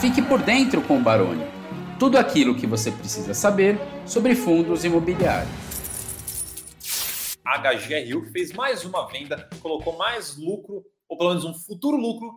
Fique por dentro com o Baroni. Tudo aquilo que você precisa saber sobre fundos imobiliários. A HGRU fez mais uma venda, colocou mais lucro, ou pelo menos um futuro lucro,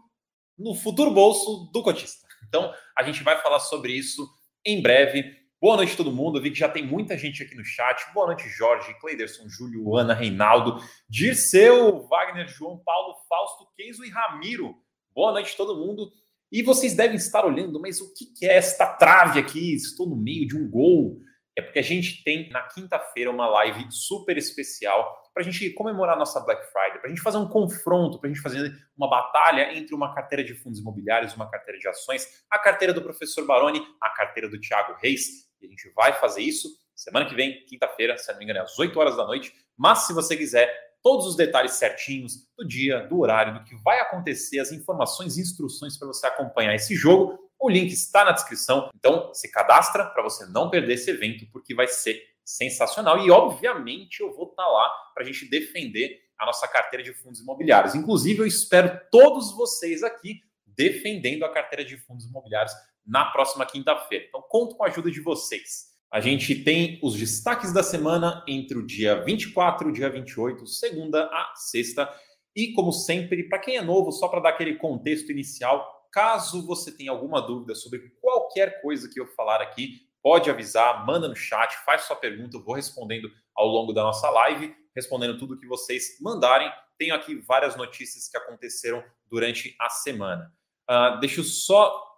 no futuro bolso do cotista. Então, a gente vai falar sobre isso em breve. Boa noite, todo mundo. Eu vi que já tem muita gente aqui no chat. Boa noite, Jorge, Cleiderson, Júlio, Ana, Reinaldo, Dirceu, Wagner, João Paulo, Fausto, Keiso e Ramiro. Boa noite, todo mundo. E vocês devem estar olhando, mas o que é esta trave aqui? Estou no meio de um gol. É porque a gente tem na quinta-feira uma live super especial para a gente comemorar nossa Black Friday, para a gente fazer um confronto, para a gente fazer uma batalha entre uma carteira de fundos imobiliários, uma carteira de ações, a carteira do professor Baroni, a carteira do Thiago Reis. E a gente vai fazer isso semana que vem, quinta-feira, se não me engano, é às 8 horas da noite. Mas se você quiser todos os detalhes certinhos do dia, do horário, do que vai acontecer, as informações e instruções para você acompanhar esse jogo. O link está na descrição. Então, se cadastra para você não perder esse evento, porque vai ser sensacional. E, obviamente, eu vou estar tá lá para a gente defender a nossa carteira de fundos imobiliários. Inclusive, eu espero todos vocês aqui defendendo a carteira de fundos imobiliários na próxima quinta-feira. Então, conto com a ajuda de vocês. A gente tem os destaques da semana entre o dia 24 e o dia 28, segunda a sexta. E, como sempre, para quem é novo, só para dar aquele contexto inicial, caso você tenha alguma dúvida sobre qualquer coisa que eu falar aqui, pode avisar, manda no chat, faz sua pergunta, eu vou respondendo ao longo da nossa live, respondendo tudo que vocês mandarem. Tenho aqui várias notícias que aconteceram durante a semana. Uh, deixa eu só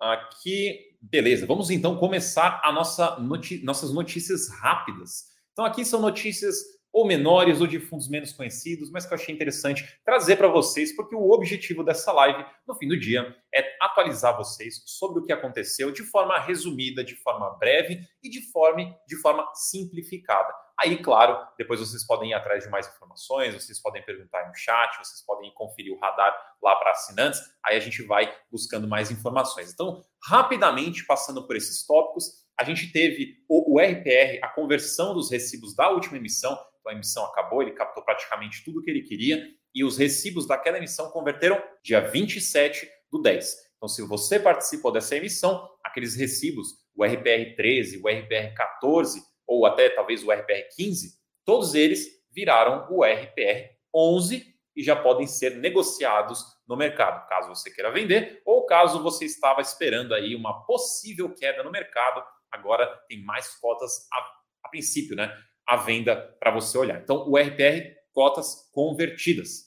aqui Beleza, vamos então começar a nossa noti nossas notícias rápidas. Então, aqui são notícias ou menores ou de fundos menos conhecidos, mas que eu achei interessante trazer para vocês, porque o objetivo dessa live, no fim do dia, é atualizar vocês sobre o que aconteceu de forma resumida, de forma breve e de forma, de forma simplificada. Aí, claro, depois vocês podem ir atrás de mais informações, vocês podem perguntar no chat, vocês podem conferir o radar lá para assinantes, aí a gente vai buscando mais informações. Então, rapidamente, passando por esses tópicos, a gente teve o, o RPR, a conversão dos recibos da última emissão, a emissão acabou, ele captou praticamente tudo que ele queria, e os recibos daquela emissão converteram dia 27 do 10. Então, se você participou dessa emissão, aqueles recibos, o RPR 13, o RPR 14, ou até talvez o RPR 15, todos eles viraram o RPR 11 e já podem ser negociados no mercado, caso você queira vender ou caso você estava esperando aí uma possível queda no mercado, agora tem mais cotas a, a princípio, né? A venda para você olhar. Então, o RPR, cotas convertidas.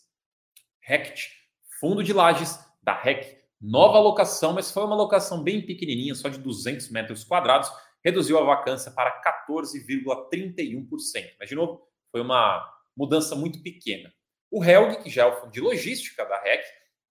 RECT, fundo de lajes da REC, nova alocação, mas foi uma alocação bem pequenininha, só de 200 metros quadrados, reduziu a vacância para 14,31%. Mas, de novo, foi uma mudança muito pequena. O Helg, que já é o fundo de logística da REC,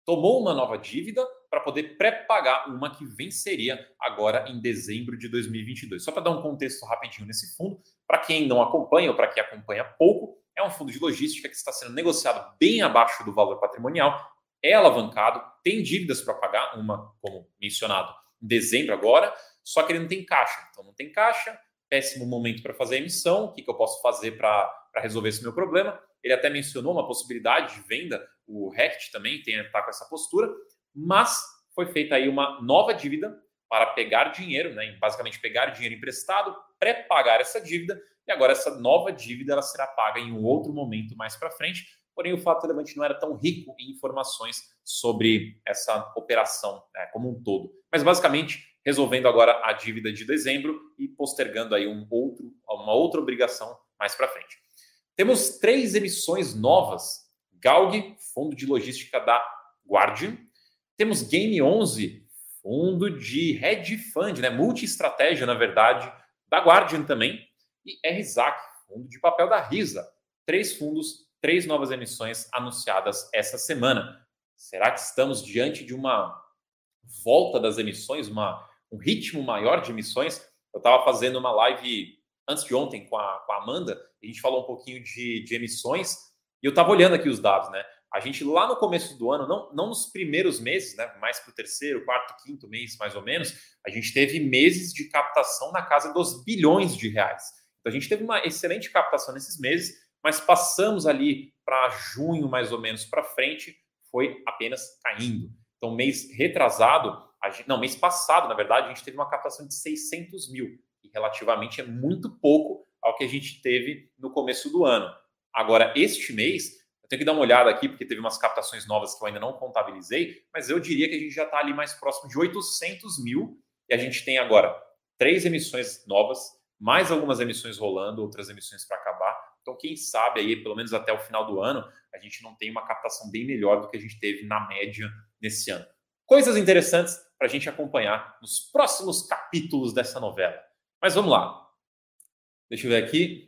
tomou uma nova dívida para poder pré-pagar uma que venceria agora em dezembro de 2022. Só para dar um contexto rapidinho nesse fundo, para quem não acompanha ou para quem acompanha pouco, é um fundo de logística que está sendo negociado bem abaixo do valor patrimonial, é alavancado, tem dívidas para pagar, uma, como mencionado, em dezembro agora, só que ele não tem caixa. Então, não tem caixa, péssimo momento para fazer a emissão. O que, que eu posso fazer para resolver esse meu problema? Ele até mencionou uma possibilidade de venda, o Rect também está com essa postura, mas foi feita aí uma nova dívida para pegar dinheiro, né, basicamente pegar dinheiro emprestado, pré-pagar essa dívida, e agora essa nova dívida ela será paga em um outro momento mais para frente. Porém, o fato relevante não era tão rico em informações sobre essa operação né, como um todo. Mas basicamente resolvendo agora a dívida de dezembro e postergando aí um outro, uma outra obrigação mais para frente. Temos três emissões novas: Galg, fundo de logística da Guardian. Temos Game 11, fundo de hedge fund, né, multi-estratégia, na verdade, da Guardian também. E RZAC, fundo de papel da Risa. Três fundos, três novas emissões anunciadas essa semana. Será que estamos diante de uma volta das emissões, uma um ritmo maior de emissões. Eu estava fazendo uma live antes de ontem com a, com a Amanda, a gente falou um pouquinho de, de emissões, e eu estava olhando aqui os dados, né? A gente lá no começo do ano, não, não nos primeiros meses, né? Mais para o terceiro, quarto, quinto mês, mais ou menos, a gente teve meses de captação na casa dos bilhões de reais. Então a gente teve uma excelente captação nesses meses, mas passamos ali para junho, mais ou menos, para frente, foi apenas caindo. Então, mês retrasado, gente, não, mês passado, na verdade, a gente teve uma captação de 600 mil, e relativamente é muito pouco ao que a gente teve no começo do ano. Agora, este mês, eu tenho que dar uma olhada aqui, porque teve umas captações novas que eu ainda não contabilizei, mas eu diria que a gente já está ali mais próximo de 800 mil, e a gente tem agora três emissões novas, mais algumas emissões rolando, outras emissões para acabar. Então, quem sabe aí, pelo menos até o final do ano, a gente não tem uma captação bem melhor do que a gente teve na média nesse ano. Coisas interessantes para a gente acompanhar nos próximos capítulos dessa novela. Mas vamos lá. Deixa eu ver aqui.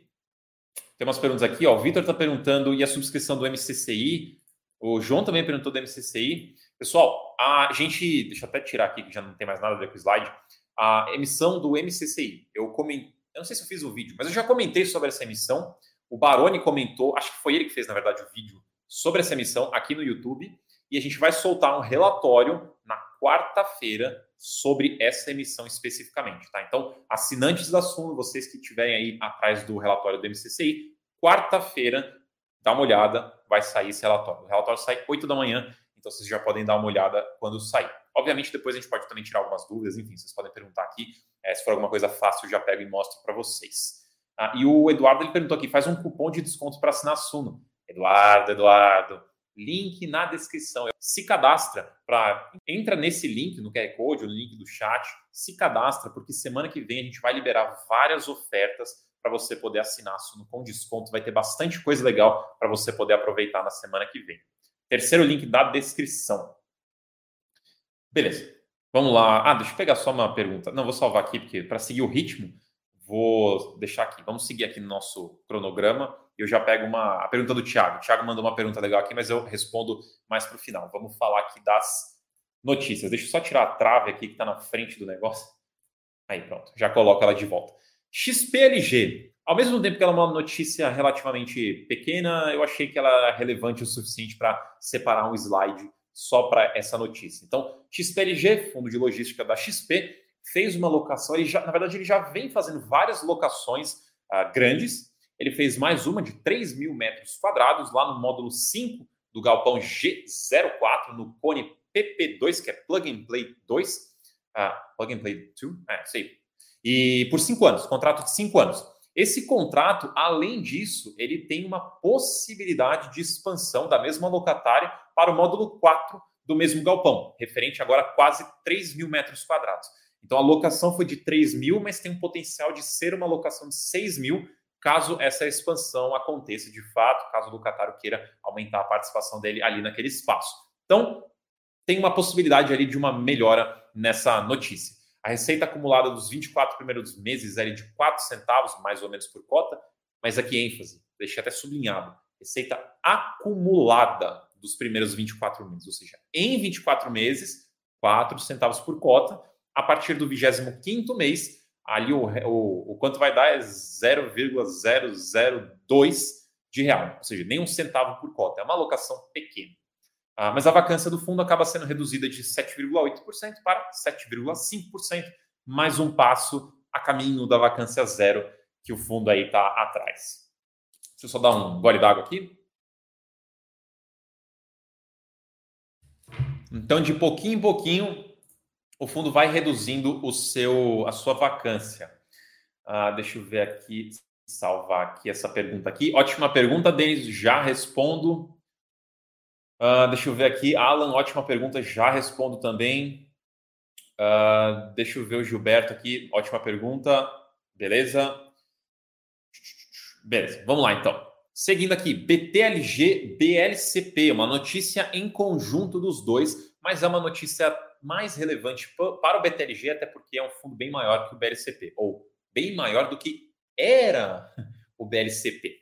Tem umas perguntas aqui. Ó. O Vitor está perguntando, e a subscrição do MCCI? O João também perguntou do MCCI. Pessoal, a gente... Deixa eu até tirar aqui, que já não tem mais nada a ver com o slide. A emissão do MCCI. Eu comentei... Eu não sei se eu fiz o vídeo, mas eu já comentei sobre essa emissão. O Baroni comentou, acho que foi ele que fez, na verdade, o vídeo sobre essa emissão aqui no YouTube. E a gente vai soltar um relatório na quarta-feira sobre essa emissão especificamente, tá? Então, assinantes da Suno, vocês que estiverem aí atrás do relatório do MCCI, quarta-feira, dá uma olhada, vai sair esse relatório. O relatório sai 8 da manhã, então vocês já podem dar uma olhada quando sair. Obviamente, depois a gente pode também tirar algumas dúvidas, enfim, vocês podem perguntar aqui. É, se for alguma coisa fácil, eu já pego e mostro para vocês. Ah, e o Eduardo ele perguntou aqui: faz um cupom de desconto para assinar a Suno. Eduardo, Eduardo, link na descrição. Se cadastra para entra nesse link no QR Code, no link do chat, se cadastra porque semana que vem a gente vai liberar várias ofertas para você poder assinar Suno com desconto. Vai ter bastante coisa legal para você poder aproveitar na semana que vem. Terceiro link da descrição. Beleza. Vamos lá. Ah, deixa eu pegar só uma pergunta. Não, vou salvar aqui, porque para seguir o ritmo, vou deixar aqui. Vamos seguir aqui no nosso cronograma. Eu já pego uma a pergunta do Thiago. O Thiago mandou uma pergunta legal aqui, mas eu respondo mais para o final. Vamos falar aqui das notícias. Deixa eu só tirar a trave aqui que está na frente do negócio. Aí, pronto. Já coloco ela de volta. XPLG. Ao mesmo tempo que ela é uma notícia relativamente pequena, eu achei que ela era relevante o suficiente para separar um slide só para essa notícia. Então, XPLG, fundo de logística da XP, fez uma locação. Ele já, na verdade, ele já vem fazendo várias locações uh, grandes. Ele fez mais uma de 3 mil metros quadrados lá no módulo 5 do galpão G04, no Cone PP2, que é Plug and Play 2. Uh, ah, plug and Play 2? É, sei. E por cinco anos, contrato de cinco anos. Esse contrato, além disso, ele tem uma possibilidade de expansão da mesma locatária para o módulo 4 do mesmo galpão, referente agora a quase 3 mil metros quadrados. Então a locação foi de 3 mil, mas tem um potencial de ser uma locação de 6 mil, caso essa expansão aconteça de fato, caso o locatário queira aumentar a participação dele ali naquele espaço. Então, tem uma possibilidade ali de uma melhora nessa notícia. A receita acumulada dos 24 primeiros meses é de 4 centavos, mais ou menos por cota, mas aqui ênfase, deixei até sublinhado, receita acumulada dos primeiros 24 meses, ou seja, em 24 meses, 4 centavos por cota, a partir do 25 mês, ali o, o, o quanto vai dar é 0,002 de real, ou seja, nem um centavo por cota. É uma alocação pequena. Ah, mas a vacância do fundo acaba sendo reduzida de 7,8% para 7,5%, mais um passo a caminho da vacância zero que o fundo aí está atrás. Deixa eu só dar um gole d'água aqui. Então, de pouquinho em pouquinho, o fundo vai reduzindo o seu, a sua vacância. Ah, deixa eu ver aqui, salvar aqui essa pergunta aqui. Ótima pergunta, Denis, já respondo. Ah, deixa eu ver aqui, Alan, ótima pergunta, já respondo também. Ah, deixa eu ver o Gilberto aqui, ótima pergunta, beleza? Beleza, vamos lá então. Seguindo aqui, BTLG, BLCP, uma notícia em conjunto dos dois, mas é uma notícia mais relevante para o BTLG, até porque é um fundo bem maior que o BLCP, ou bem maior do que era o BLCP.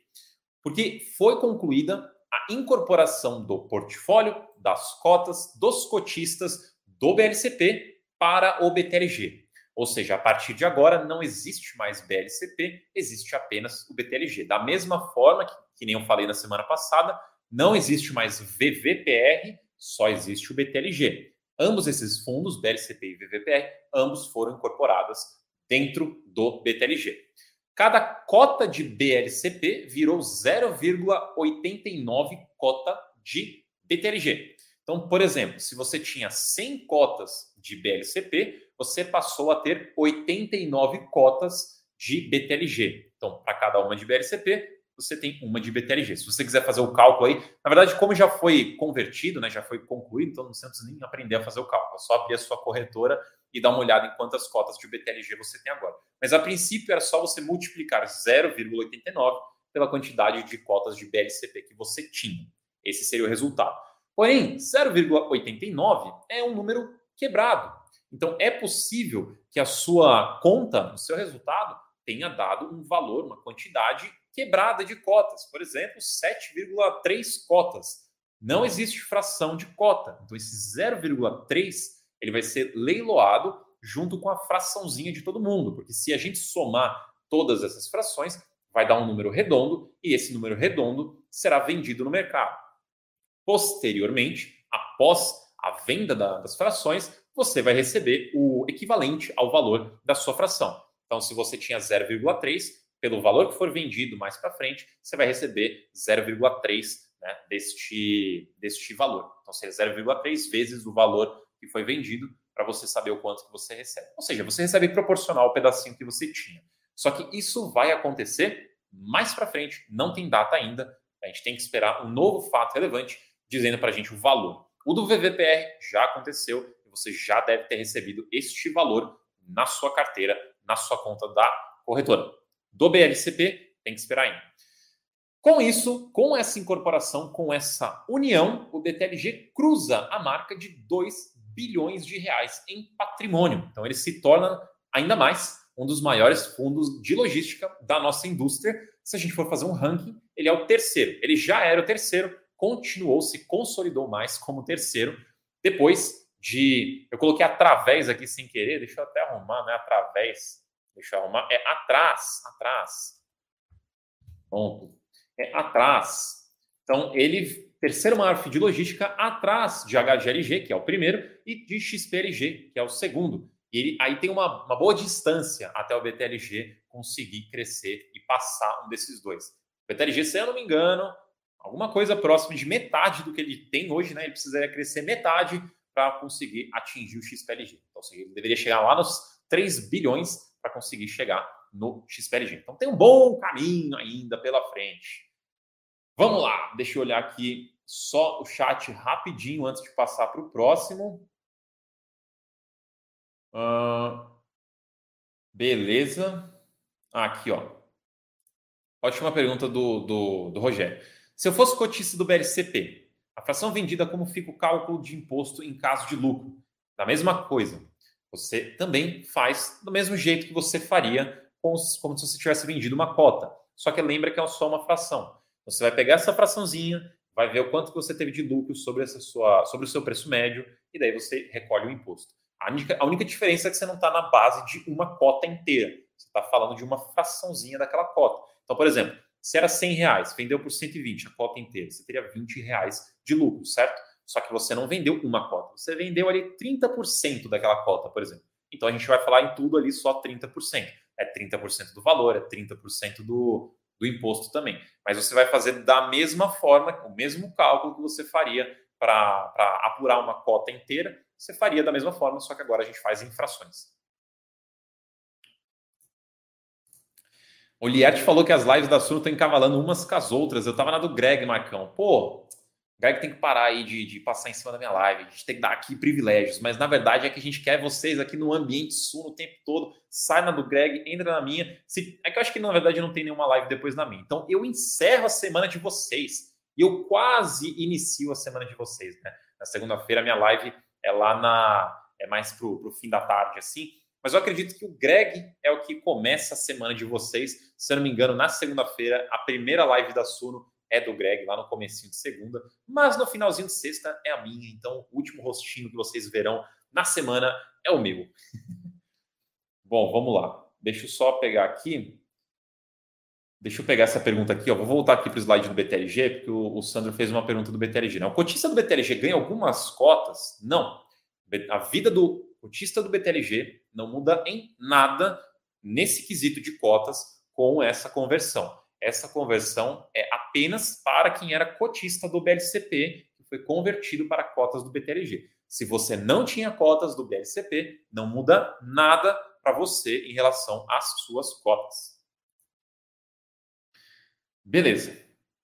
Porque foi concluída a incorporação do portfólio, das cotas, dos cotistas do BLCP para o BTLG. Ou seja, a partir de agora não existe mais BLCP, existe apenas o BTLG. Da mesma forma que, que nem eu falei na semana passada, não existe mais VVPR, só existe o BTLG. Ambos esses fundos, BLCP e VVPR, ambos foram incorporados dentro do BTLG. Cada cota de BLCP virou 0,89 cota de BTLG. Então, por exemplo, se você tinha 100 cotas de BLCP, você passou a ter 89 cotas de BTLG. Então, para cada uma de BLCP, você tem uma de BTLG. Se você quiser fazer o cálculo aí, na verdade, como já foi convertido, né, já foi concluído, então não precisa nem aprender a fazer o cálculo. É só abrir a sua corretora e dar uma olhada em quantas cotas de BTLG você tem agora. Mas a princípio era só você multiplicar 0,89 pela quantidade de cotas de BLCP que você tinha. Esse seria o resultado. Porém, 0,89 é um número quebrado. Então é possível que a sua conta, o seu resultado, tenha dado um valor, uma quantidade quebrada de cotas. Por exemplo, 7,3 cotas. Não existe fração de cota. Então esse 0,3 ele vai ser leiloado junto com a fraçãozinha de todo mundo, porque se a gente somar todas essas frações, vai dar um número redondo e esse número redondo será vendido no mercado. Posteriormente, após a venda das frações, você vai receber o equivalente ao valor da sua fração. Então, se você tinha 0,3, pelo valor que for vendido mais para frente, você vai receber 0,3 né, deste, deste valor. Então, seria 0,3 vezes o valor que foi vendido para você saber o quanto que você recebe. Ou seja, você recebe proporcional ao pedacinho que você tinha. Só que isso vai acontecer mais para frente, não tem data ainda. A gente tem que esperar um novo fato relevante dizendo para a gente o valor. O do VVPR já aconteceu e você já deve ter recebido este valor na sua carteira, na sua conta da corretora. Do BLCP, tem que esperar ainda. Com isso, com essa incorporação, com essa união, o BTLG cruza a marca de 2 bilhões de reais em patrimônio. Então ele se torna ainda mais um dos maiores fundos de logística da nossa indústria. Se a gente for fazer um ranking, ele é o terceiro. Ele já era o terceiro, continuou, se consolidou mais como terceiro, depois de. Eu coloquei através aqui sem querer, deixa eu até arrumar, né? Através. Deixa eu arrumar. É atrás, atrás. Pronto. É atrás. Então, ele, terceiro maior FII de logística, atrás de HGLG, que é o primeiro, e de XPLG, que é o segundo. E ele, aí tem uma, uma boa distância até o BTLG conseguir crescer e passar um desses dois. O BTLG, se eu não me engano, alguma coisa próxima de metade do que ele tem hoje, né? Ele precisaria crescer metade para conseguir atingir o XPLG. Então, ele deveria chegar lá nos 3 bilhões para conseguir chegar no XPLG. Então, tem um bom caminho ainda pela frente. Vamos lá, deixa eu olhar aqui só o chat rapidinho antes de passar para o próximo. Uh, beleza. Aqui, ó. Ótima pergunta do, do, do Rogério. Se eu fosse cotista do BLCP, a fração vendida, como fica o cálculo de imposto em caso de lucro? Da mesma coisa. Você também faz do mesmo jeito que você faria como se você tivesse vendido uma cota. Só que lembra que é só uma fração. Você vai pegar essa fraçãozinha, vai ver o quanto que você teve de lucro sobre, essa sua, sobre o seu preço médio, e daí você recolhe o imposto. A única, a única diferença é que você não está na base de uma cota inteira. Você está falando de uma fraçãozinha daquela cota. Então, por exemplo, se era 100 reais, vendeu por 120 a cota inteira, você teria 20 reais de lucro, certo? Só que você não vendeu uma cota, você vendeu ali 30% daquela cota, por exemplo. Então a gente vai falar em tudo ali só 30%. É 30% do valor, é 30% do, do imposto também. Mas você vai fazer da mesma forma, o mesmo cálculo que você faria para apurar uma cota inteira, você faria da mesma forma, só que agora a gente faz em frações. O Lierte falou que as lives da Suno estão encavalando umas com as outras. Eu tava na do Greg, Marcão. Pô, Greg tem que parar aí de, de, passar em cima da minha live. A gente tem que dar aqui privilégios. Mas na verdade é que a gente quer vocês aqui no ambiente Suno o tempo todo. Sai na do Greg, entra na minha. Se, é que eu acho que na verdade não tem nenhuma live depois na minha. Então eu encerro a semana de vocês. E eu quase inicio a semana de vocês, né? Na segunda-feira, minha live é lá na. É mais pro, pro fim da tarde, assim. Mas eu acredito que o Greg é o que começa a semana de vocês. Se eu não me engano, na segunda-feira, a primeira live da Suno é do Greg, lá no comecinho de segunda. Mas no finalzinho de sexta é a minha. Então, o último rostinho que vocês verão na semana é o meu. Bom, vamos lá. Deixa eu só pegar aqui. Deixa eu pegar essa pergunta aqui. Ó. Vou voltar aqui para o slide do BTLG, porque o, o Sandro fez uma pergunta do BTLG. Né? O cotista do BTLG ganha algumas cotas? Não. A vida do cotista do BTLG não muda em nada nesse quesito de cotas com essa conversão. Essa conversão é apenas para quem era cotista do BLCP, que foi convertido para cotas do BTLG. Se você não tinha cotas do BLCP, não muda nada para você em relação às suas cotas. Beleza.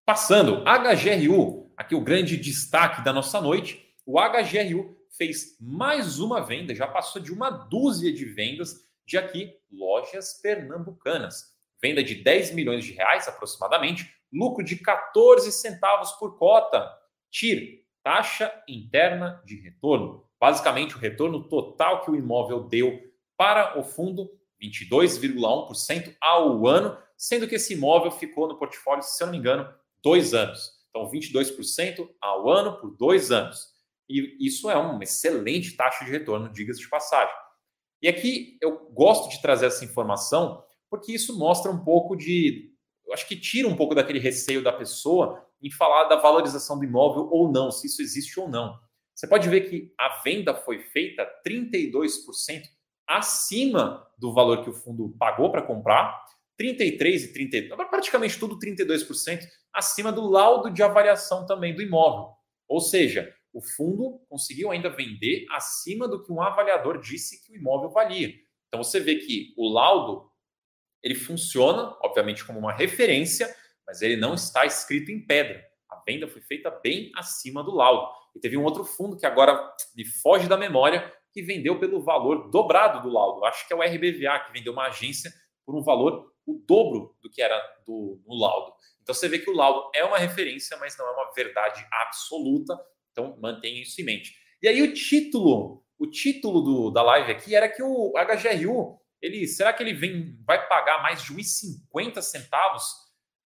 Passando, HGRU, aqui o grande destaque da nossa noite. O HGRU fez mais uma venda, já passou de uma dúzia de vendas de aqui lojas pernambucanas. Venda de 10 milhões de reais aproximadamente, lucro de 14 centavos por cota. TIR, taxa interna de retorno. Basicamente, o retorno total que o imóvel deu para o fundo, 22,1% ao ano, sendo que esse imóvel ficou no portfólio, se eu não me engano, dois anos. Então, 22% ao ano por dois anos. E isso é uma excelente taxa de retorno, diga-se de passagem. E aqui eu gosto de trazer essa informação porque isso mostra um pouco de. Eu acho que tira um pouco daquele receio da pessoa em falar da valorização do imóvel ou não, se isso existe ou não. Você pode ver que a venda foi feita 32% acima do valor que o fundo pagou para comprar, 33 e 32, praticamente tudo 32% acima do laudo de avaliação também do imóvel. Ou seja, o fundo conseguiu ainda vender acima do que um avaliador disse que o imóvel valia. Então você vê que o laudo ele funciona, obviamente, como uma referência, mas ele não está escrito em pedra. A venda foi feita bem acima do laudo. E teve um outro fundo que agora me foge da memória, que vendeu pelo valor dobrado do laudo. Acho que é o RBVA, que vendeu uma agência por um valor o dobro do que era do, no laudo. Então você vê que o laudo é uma referência, mas não é uma verdade absoluta. Então mantenha isso em mente. E aí o título, o título do, da live aqui era que o HGRU, ele, será que ele vem, vai pagar mais de 1,50 centavos?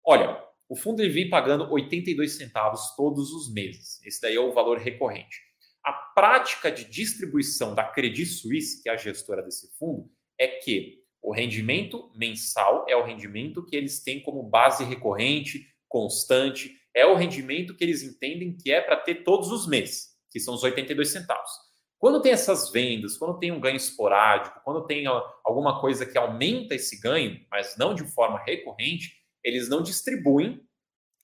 Olha, o fundo ele vem pagando 82 centavos todos os meses. Esse daí é o valor recorrente. A prática de distribuição da Credit Suisse, que é a gestora desse fundo, é que o rendimento mensal é o rendimento que eles têm como base recorrente, constante, é o rendimento que eles entendem que é para ter todos os meses, que são os 82 centavos. Quando tem essas vendas, quando tem um ganho esporádico, quando tem alguma coisa que aumenta esse ganho, mas não de forma recorrente, eles não distribuem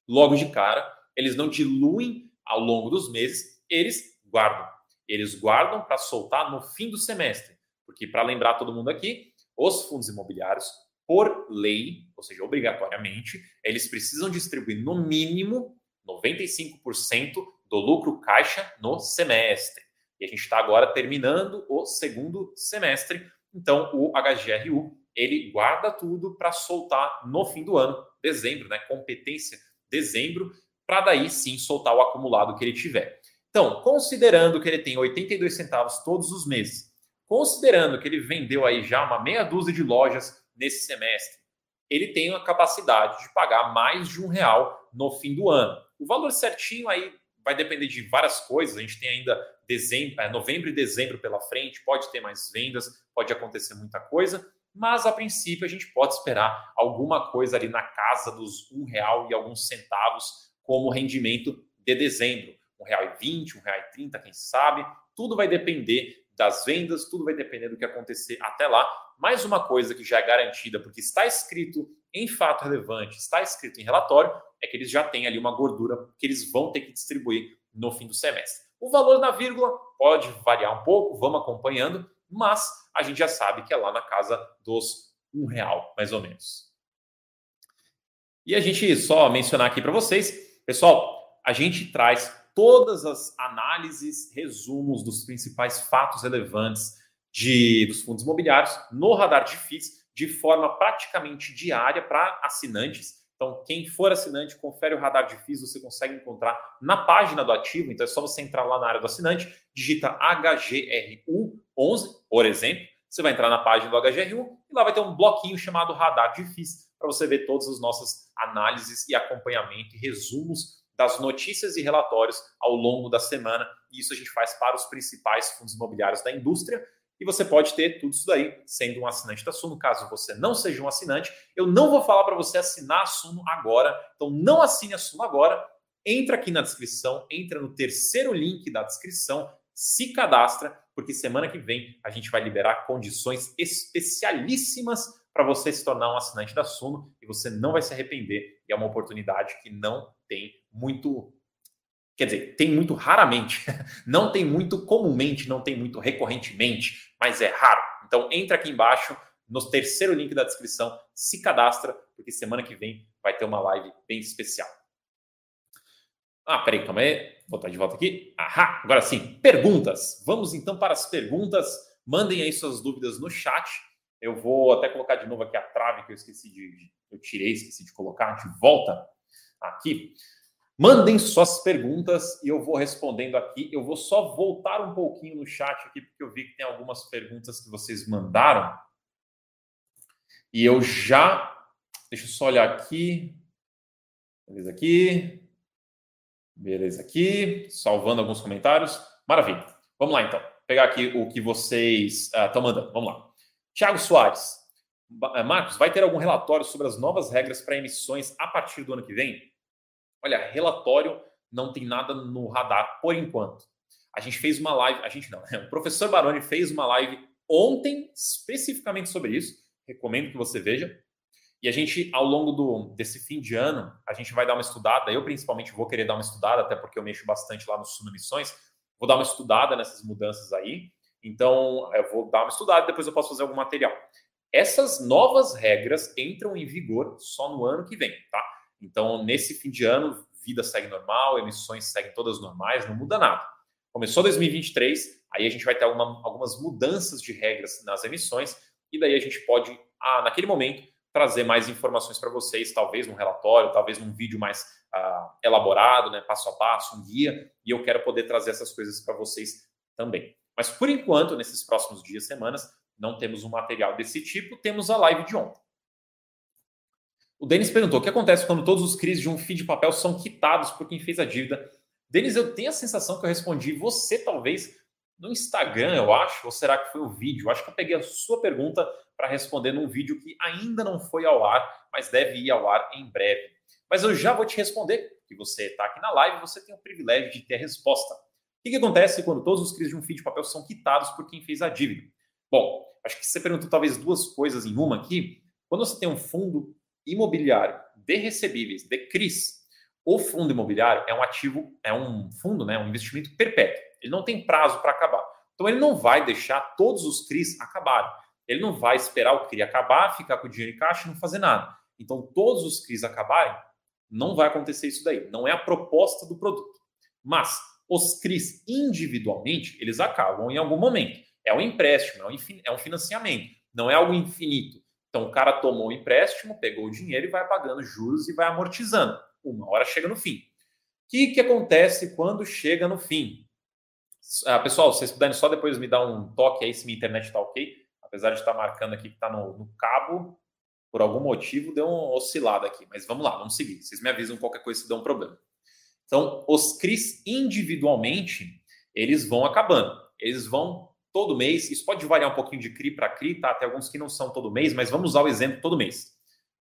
logo de cara, eles não diluem ao longo dos meses, eles guardam. Eles guardam para soltar no fim do semestre. Porque, para lembrar todo mundo aqui, os fundos imobiliários, por lei, ou seja, obrigatoriamente, eles precisam distribuir no mínimo 95% do lucro caixa no semestre. E a gente está agora terminando o segundo semestre, então o HGRU ele guarda tudo para soltar no fim do ano, dezembro, né? Competência dezembro, para daí sim soltar o acumulado que ele tiver. Então, considerando que ele tem 82 centavos todos os meses, considerando que ele vendeu aí já uma meia dúzia de lojas nesse semestre, ele tem a capacidade de pagar mais de um real no fim do ano. O valor certinho aí vai depender de várias coisas. A gente tem ainda dezembro, é, novembro e dezembro pela frente, pode ter mais vendas, pode acontecer muita coisa, mas a princípio a gente pode esperar alguma coisa ali na casa dos um real e alguns centavos como rendimento de dezembro. Um real e vinte, um real e trinta, quem sabe. Tudo vai depender das vendas, tudo vai depender do que acontecer até lá. Mais uma coisa que já é garantida, porque está escrito em fato relevante, está escrito em relatório, é que eles já têm ali uma gordura que eles vão ter que distribuir no fim do semestre. O valor na vírgula pode variar um pouco, vamos acompanhando, mas a gente já sabe que é lá na casa dos um real, mais ou menos. E a gente só mencionar aqui para vocês, pessoal, a gente traz todas as análises, resumos dos principais fatos relevantes de, dos fundos imobiliários no radar de FIIs de forma praticamente diária para assinantes. Então, quem for assinante, confere o radar de FIIs, você consegue encontrar na página do ativo. Então, é só você entrar lá na área do assinante, digita HGRU11, por exemplo. Você vai entrar na página do HGRU e lá vai ter um bloquinho chamado Radar de FIIs para você ver todas as nossas análises e acompanhamento e resumos das notícias e relatórios ao longo da semana. E isso a gente faz para os principais fundos imobiliários da indústria. E você pode ter tudo isso daí sendo um assinante da Suno. Caso você não seja um assinante, eu não vou falar para você assinar a Suno agora. Então não assine a Suno agora. Entra aqui na descrição, entra no terceiro link da descrição, se cadastra, porque semana que vem a gente vai liberar condições especialíssimas para você se tornar um assinante da Suno e você não vai se arrepender. E é uma oportunidade que não tem muito Quer dizer, tem muito raramente, não tem muito comumente, não tem muito recorrentemente, mas é raro. Então entra aqui embaixo, no terceiro link da descrição, se cadastra, porque semana que vem vai ter uma live bem especial. Ah, peraí, calma aí. Vou botar de volta aqui. Ahá, agora sim. Perguntas. Vamos então para as perguntas. Mandem aí suas dúvidas no chat. Eu vou até colocar de novo aqui a trave que eu esqueci de. Eu tirei, esqueci de colocar. De volta aqui. Mandem suas perguntas e eu vou respondendo aqui. Eu vou só voltar um pouquinho no chat aqui, porque eu vi que tem algumas perguntas que vocês mandaram. E eu já. Deixa eu só olhar aqui. Beleza aqui. Beleza aqui, salvando alguns comentários. Maravilha. Vamos lá então. Pegar aqui o que vocês estão uh, mandando. Vamos lá. Tiago Soares. Eh, Marcos, vai ter algum relatório sobre as novas regras para emissões a partir do ano que vem? Olha, relatório não tem nada no radar por enquanto. A gente fez uma live, a gente não, né? o professor Baroni fez uma live ontem especificamente sobre isso. Recomendo que você veja. E a gente, ao longo do, desse fim de ano, a gente vai dar uma estudada. Eu, principalmente, vou querer dar uma estudada, até porque eu mexo bastante lá no Submissões. Vou dar uma estudada nessas mudanças aí. Então, eu vou dar uma estudada e depois eu posso fazer algum material. Essas novas regras entram em vigor só no ano que vem, tá? Então, nesse fim de ano, vida segue normal, emissões seguem todas normais, não muda nada. Começou 2023, aí a gente vai ter alguma, algumas mudanças de regras nas emissões, e daí a gente pode, ah, naquele momento, trazer mais informações para vocês, talvez num relatório, talvez num vídeo mais uh, elaborado, né, passo a passo, um guia, e eu quero poder trazer essas coisas para vocês também. Mas por enquanto, nesses próximos dias, semanas, não temos um material desse tipo, temos a live de ontem. O Denis perguntou: o que acontece quando todos os CRIs de um FII de papel são quitados por quem fez a dívida? Denis, eu tenho a sensação que eu respondi, você talvez no Instagram, eu acho, ou será que foi o vídeo? Eu acho que eu peguei a sua pergunta para responder num vídeo que ainda não foi ao ar, mas deve ir ao ar em breve. Mas eu já vou te responder, que você está aqui na live, você tem o privilégio de ter a resposta. O que, acontece quando todos os CRIs de um FII de papel são quitados por quem fez a dívida? Bom, acho que você perguntou talvez duas coisas em uma aqui. Quando você tem um fundo imobiliário de recebíveis, de CRIs, o fundo imobiliário é um ativo, é um fundo, né, um investimento perpétuo. Ele não tem prazo para acabar. Então ele não vai deixar todos os CRIs acabarem. Ele não vai esperar o CRI acabar, ficar com o dinheiro em caixa e não fazer nada. Então todos os CRIs acabarem, não vai acontecer isso daí. Não é a proposta do produto. Mas os CRIs individualmente, eles acabam em algum momento. É um empréstimo, é um financiamento, não é algo infinito. Então o cara tomou o empréstimo, pegou o dinheiro e vai pagando juros e vai amortizando. Uma hora chega no fim. O que, que acontece quando chega no fim? Ah, pessoal, se vocês puderem só depois me dar um toque aí se minha internet está ok. Apesar de estar marcando aqui que está no, no, cabo, por algum motivo deu uma oscilada aqui. Mas vamos lá, vamos seguir. Vocês me avisam qualquer coisa se der um problema. Então, os CRIs individualmente, eles vão acabando. Eles vão todo mês. Isso pode variar um pouquinho de CRI para CRI, tá? Tem alguns que não são todo mês, mas vamos usar o exemplo todo mês.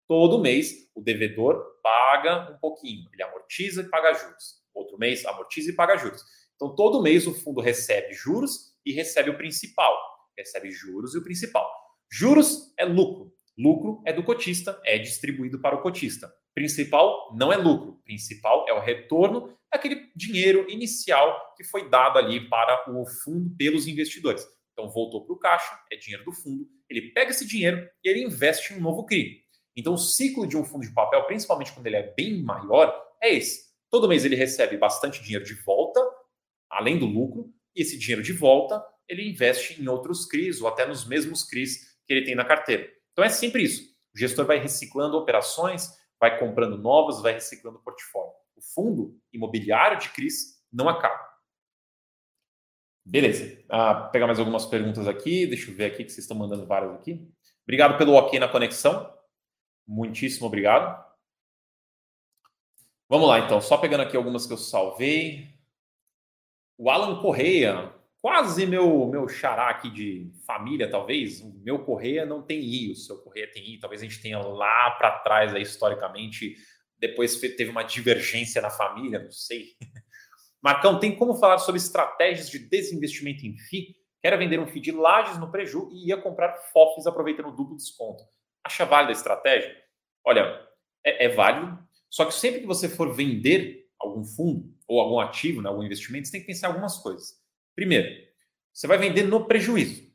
Todo mês, o devedor paga um pouquinho. Ele amortiza e paga juros. Outro mês, amortiza e paga juros. Então, todo mês o fundo recebe juros e recebe o principal. Recebe juros e o principal. Juros é lucro. Lucro é do cotista, é distribuído para o cotista. Principal não é lucro. Principal é o retorno daquele dinheiro inicial que foi dado ali para o fundo pelos investidores. Então, voltou para o caixa, é dinheiro do fundo. Ele pega esse dinheiro e ele investe em um novo CRI. Então, o ciclo de um fundo de papel, principalmente quando ele é bem maior, é esse. Todo mês ele recebe bastante dinheiro de volta além do lucro, e esse dinheiro de volta ele investe em outros CRIs ou até nos mesmos CRIs que ele tem na carteira. Então é sempre isso. O gestor vai reciclando operações, vai comprando novas, vai reciclando o portfólio. O fundo imobiliário de CRIs não acaba. Beleza. Ah, pegar mais algumas perguntas aqui. Deixa eu ver aqui que vocês estão mandando várias aqui. Obrigado pelo ok na conexão. Muitíssimo obrigado. Vamos lá, então. Só pegando aqui algumas que eu salvei o Alan Correia, quase meu meu xará aqui de família, talvez. O meu Correia não tem I, o seu Correia tem I. Talvez a gente tenha lá para trás, aí, historicamente, depois teve uma divergência na família, não sei. Marcão, tem como falar sobre estratégias de desinvestimento em FI? Quero vender um FI de lajes no preju e ia comprar FOFs aproveitando o duplo desconto. Acha válida a estratégia? Olha, é, é válido, só que sempre que você for vender algum fundo, ou algum ativo, né, algum investimento, você tem que pensar algumas coisas. Primeiro, você vai vender no prejuízo.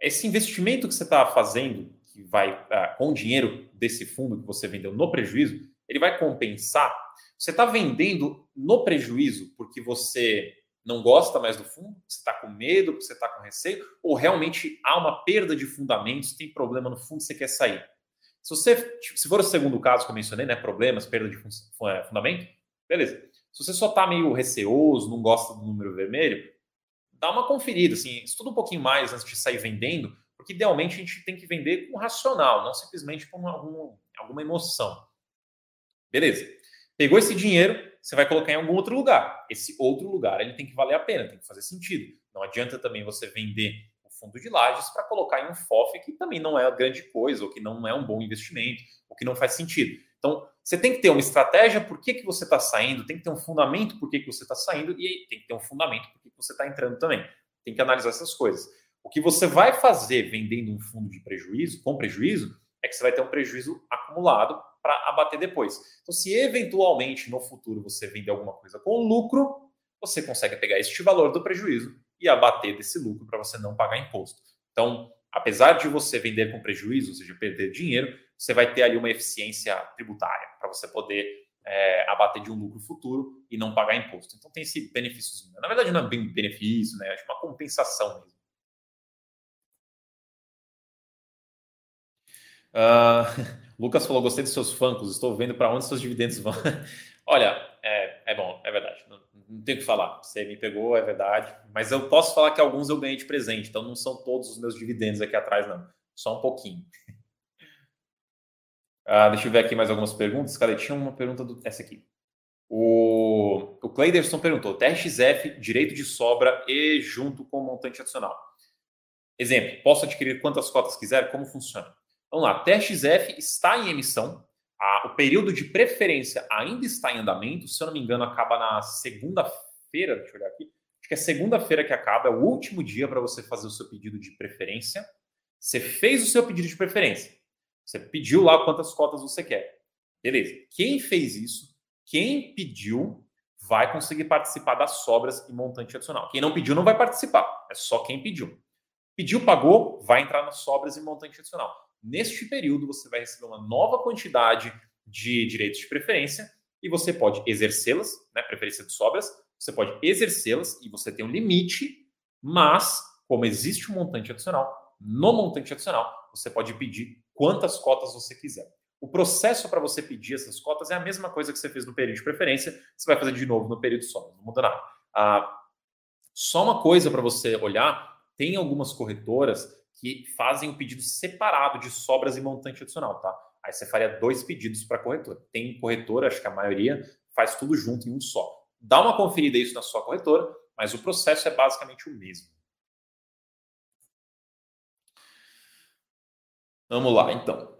Esse investimento que você está fazendo, que vai ah, com dinheiro desse fundo que você vendeu no prejuízo, ele vai compensar. Você está vendendo no prejuízo porque você não gosta mais do fundo, você está com medo, você está com receio, ou realmente há uma perda de fundamentos, tem problema no fundo, você quer sair. Se você, se for o segundo caso que eu mencionei, né, problemas, perda de é, fundamento, beleza. Se você só está meio receoso, não gosta do número vermelho, dá uma conferida, assim, estuda um pouquinho mais antes de sair vendendo, porque idealmente a gente tem que vender com racional, não simplesmente com algum, alguma emoção. Beleza. Pegou esse dinheiro, você vai colocar em algum outro lugar. Esse outro lugar ele tem que valer a pena, tem que fazer sentido. Não adianta também você vender o fundo de lajes para colocar em um FOF que também não é grande coisa, ou que não é um bom investimento, ou que não faz sentido. Então, você tem que ter uma estratégia por que, que você está saindo, tem que ter um fundamento por que, que você está saindo, e tem que ter um fundamento por que, que você está entrando também. Tem que analisar essas coisas. O que você vai fazer vendendo um fundo de prejuízo, com prejuízo, é que você vai ter um prejuízo acumulado para abater depois. Então, se eventualmente no futuro você vender alguma coisa com lucro, você consegue pegar este valor do prejuízo e abater desse lucro para você não pagar imposto. Então, apesar de você vender com prejuízo, ou seja, perder dinheiro, você vai ter ali uma eficiência tributária para você poder é, abater de um lucro futuro e não pagar imposto. Então tem esse benefício. Na verdade, não é bem benefício, né? Acho uma compensação mesmo. Uh, Lucas falou: gostei dos seus funkos, estou vendo para onde seus dividendos vão. Olha, é, é bom, é verdade. Não, não tenho o que falar. Você me pegou, é verdade. Mas eu posso falar que alguns eu ganhei de presente, então não são todos os meus dividendos aqui atrás, não. Só um pouquinho. Ah, deixa eu ver aqui mais algumas perguntas. Cara, tinha uma pergunta do. Essa aqui. O, o Cleiderson perguntou: TRXF, direito de sobra e junto com montante adicional. Exemplo: posso adquirir quantas cotas quiser? Como funciona? Vamos lá, TXF está em emissão, a, o período de preferência ainda está em andamento, se eu não me engano, acaba na segunda-feira, deixa eu olhar aqui, acho que é segunda-feira que acaba, é o último dia para você fazer o seu pedido de preferência. Você fez o seu pedido de preferência, você pediu lá quantas cotas você quer. Beleza. Quem fez isso, quem pediu, vai conseguir participar das sobras e montante adicional. Quem não pediu não vai participar, é só quem pediu. Pediu, pagou, vai entrar nas sobras e montante adicional. Neste período, você vai receber uma nova quantidade de direitos de preferência e você pode exercê-las, né, preferência de sobras, você pode exercê-las e você tem um limite, mas como existe um montante adicional, no montante adicional, você pode pedir quantas cotas você quiser. O processo para você pedir essas cotas é a mesma coisa que você fez no período de preferência, você vai fazer de novo no período sobras, não muda nada. Ah, só uma coisa para você olhar, tem algumas corretoras que fazem um pedido separado de sobras e montante adicional, tá? Aí você faria dois pedidos para corretora. Tem corretora, acho que a maioria faz tudo junto em um só. Dá uma conferida isso na sua corretora, mas o processo é basicamente o mesmo. Vamos lá, então.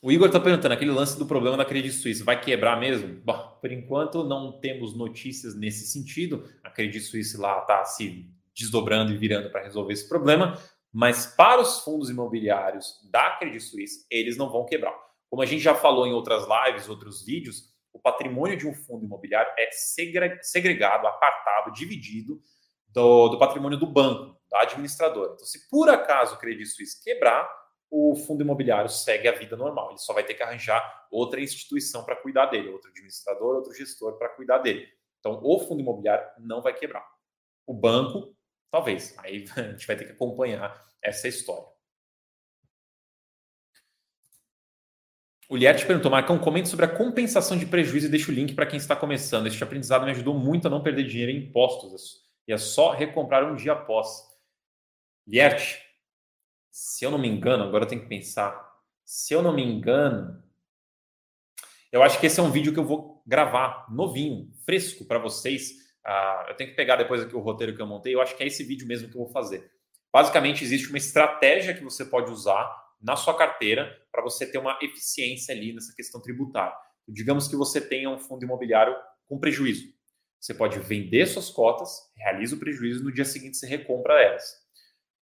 O Igor está perguntando, aquele lance do problema da Credit Suisse vai quebrar mesmo? Bom, por enquanto não temos notícias nesse sentido. A Credit Suisse lá está se desdobrando e virando para resolver esse problema, mas para os fundos imobiliários da Credit Suisse, eles não vão quebrar. Como a gente já falou em outras lives, outros vídeos, o patrimônio de um fundo imobiliário é segregado, apartado, dividido do, do patrimônio do banco, da administradora. Então, se por acaso o Credit Suisse quebrar, o fundo imobiliário segue a vida normal. Ele só vai ter que arranjar outra instituição para cuidar dele, outro administrador, outro gestor para cuidar dele. Então, o fundo imobiliário não vai quebrar. O banco Talvez. Aí a gente vai ter que acompanhar essa história. O Lierte perguntou, Marcão, comente sobre a compensação de prejuízo e deixa o link para quem está começando. Este aprendizado me ajudou muito a não perder dinheiro em impostos. E é só recomprar um dia após. Lierte, se eu não me engano, agora eu tenho que pensar. Se eu não me engano, eu acho que esse é um vídeo que eu vou gravar novinho, fresco para vocês ah, eu tenho que pegar depois aqui o roteiro que eu montei. Eu acho que é esse vídeo mesmo que eu vou fazer. Basicamente, existe uma estratégia que você pode usar na sua carteira para você ter uma eficiência ali nessa questão tributária. Digamos que você tenha um fundo imobiliário com prejuízo. Você pode vender suas cotas, realiza o prejuízo e no dia seguinte você recompra elas.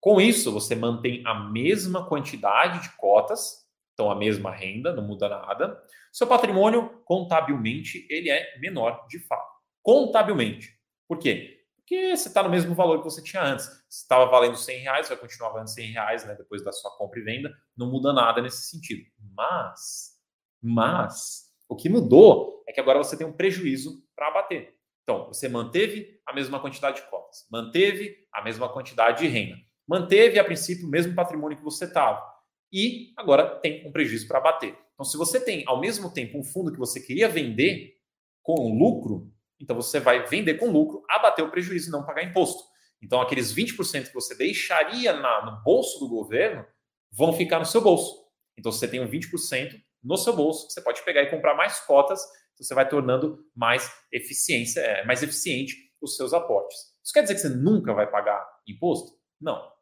Com isso, você mantém a mesma quantidade de cotas, então a mesma renda, não muda nada. Seu patrimônio, contabilmente, ele é menor de fato. Contabilmente. Por quê? Porque você está no mesmo valor que você tinha antes. Se estava valendo 100 reais, vai continuar valendo 100 reais né, depois da sua compra e venda. Não muda nada nesse sentido. Mas, mas, o que mudou é que agora você tem um prejuízo para abater. Então, você manteve a mesma quantidade de cotas, manteve a mesma quantidade de renda, manteve, a princípio, o mesmo patrimônio que você estava. E agora tem um prejuízo para abater. Então, se você tem, ao mesmo tempo, um fundo que você queria vender com lucro, então você vai vender com lucro, abater o prejuízo e não pagar imposto. Então, aqueles 20% que você deixaria na, no bolso do governo vão ficar no seu bolso. Então, você tem um 20% no seu bolso, você pode pegar e comprar mais cotas, você vai tornando mais eficiência, é, mais eficiente os seus aportes. Isso quer dizer que você nunca vai pagar imposto? Não.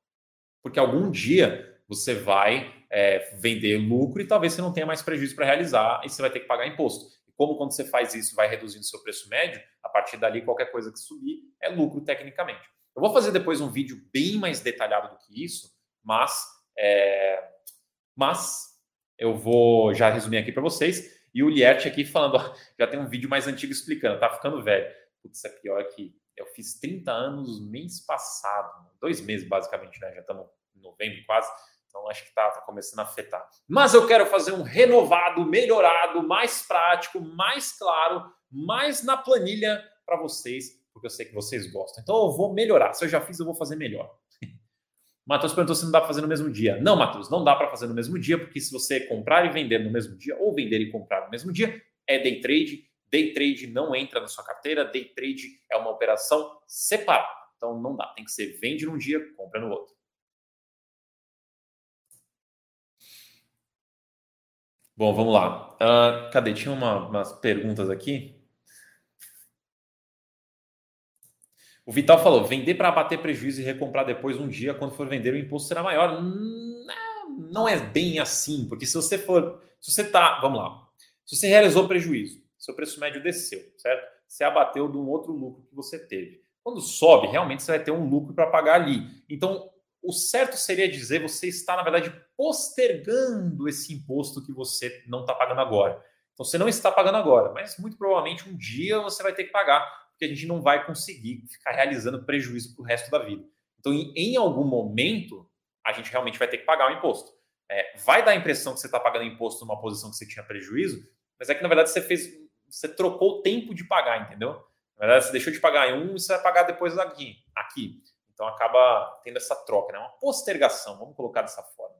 Porque algum dia você vai é, vender lucro e talvez você não tenha mais prejuízo para realizar e você vai ter que pagar imposto. E como quando você faz isso, vai reduzindo seu preço médio, a partir dali qualquer coisa que subir é lucro tecnicamente. Eu vou fazer depois um vídeo bem mais detalhado do que isso, mas, é, mas eu vou já resumir aqui para vocês. E o Lierte aqui falando, já tem um vídeo mais antigo explicando, tá ficando velho. Putz, é pior que eu fiz 30 anos mês passado, dois meses basicamente, né? Já estamos em novembro quase. Então acho que está tá começando a afetar. Mas eu quero fazer um renovado, melhorado, mais prático, mais claro, mais na planilha para vocês, porque eu sei que vocês gostam. Então eu vou melhorar. Se eu já fiz, eu vou fazer melhor. Matheus perguntou se não dá para fazer no mesmo dia. Não, Matheus, não dá para fazer no mesmo dia, porque se você comprar e vender no mesmo dia, ou vender e comprar no mesmo dia, é day trade. Day trade não entra na sua carteira, day trade é uma operação separada. Então não dá, tem que ser vende num dia, compra no outro. Bom, vamos lá. Uh, cadê? Tinha uma, umas perguntas aqui. O Vital falou: vender para abater prejuízo e recomprar depois um dia, quando for vender, o imposto será maior. Não, não é bem assim, porque se você for. Se você tá. Vamos lá. Se você realizou prejuízo, seu preço médio desceu, certo? Você abateu de um outro lucro que você teve. Quando sobe, realmente você vai ter um lucro para pagar ali. Então, o certo seria dizer você está, na verdade, postergando esse imposto que você não está pagando agora. Então, você não está pagando agora, mas muito provavelmente um dia você vai ter que pagar, porque a gente não vai conseguir ficar realizando prejuízo para o resto da vida. Então, em, algum momento, a gente realmente vai ter que pagar o imposto. É, vai dar a impressão que você está pagando imposto numa posição que você tinha prejuízo, mas é que, na verdade, você fez, você trocou o tempo de pagar, entendeu? Na verdade, você deixou de pagar em um e você vai pagar depois aqui. aqui. Então acaba tendo essa troca, né? uma postergação, vamos colocar dessa forma.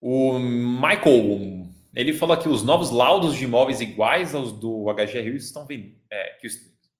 O Michael, ele falou que os novos laudos de imóveis iguais aos do HGRU estão vendendo, é, que,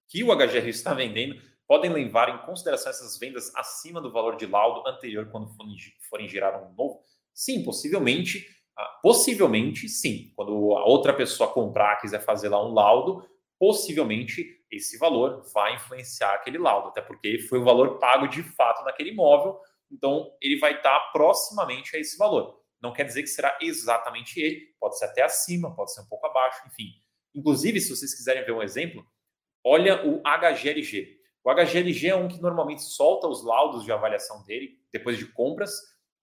que o HGRU está vendendo podem levar em consideração essas vendas acima do valor de laudo anterior quando forem, forem gerar um novo? Sim, possivelmente. Ah, possivelmente, sim. Quando a outra pessoa comprar, quiser fazer lá um laudo, possivelmente esse valor vai influenciar aquele laudo, até porque foi o valor pago de fato naquele imóvel, então ele vai estar proximamente a esse valor. Não quer dizer que será exatamente ele, pode ser até acima, pode ser um pouco abaixo, enfim. Inclusive, se vocês quiserem ver um exemplo, olha o HGLG. O HGLG é um que normalmente solta os laudos de avaliação dele depois de compras,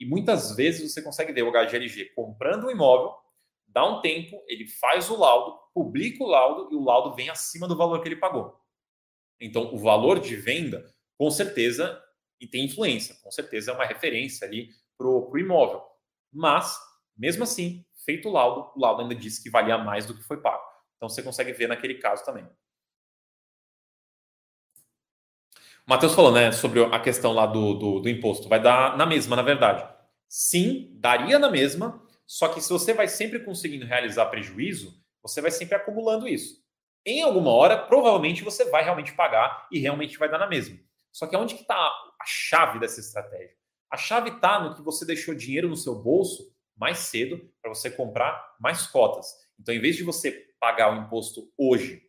e muitas vezes você consegue ver o HGLG comprando um imóvel, dá um tempo, ele faz o laudo, publica o laudo e o laudo vem acima do valor que ele pagou. Então, o valor de venda, com certeza, e tem influência, com certeza é uma referência ali para o imóvel. Mas, mesmo assim, feito o laudo, o laudo ainda disse que valia mais do que foi pago. Então, você consegue ver naquele caso também. O Matheus falou né, sobre a questão lá do, do, do imposto. Vai dar na mesma, na verdade. Sim, daria na mesma, só que se você vai sempre conseguindo realizar prejuízo, você vai sempre acumulando isso. Em alguma hora, provavelmente você vai realmente pagar e realmente vai dar na mesma. Só que onde que está a chave dessa estratégia? A chave está no que você deixou dinheiro no seu bolso mais cedo para você comprar mais cotas. Então, em vez de você pagar o imposto hoje,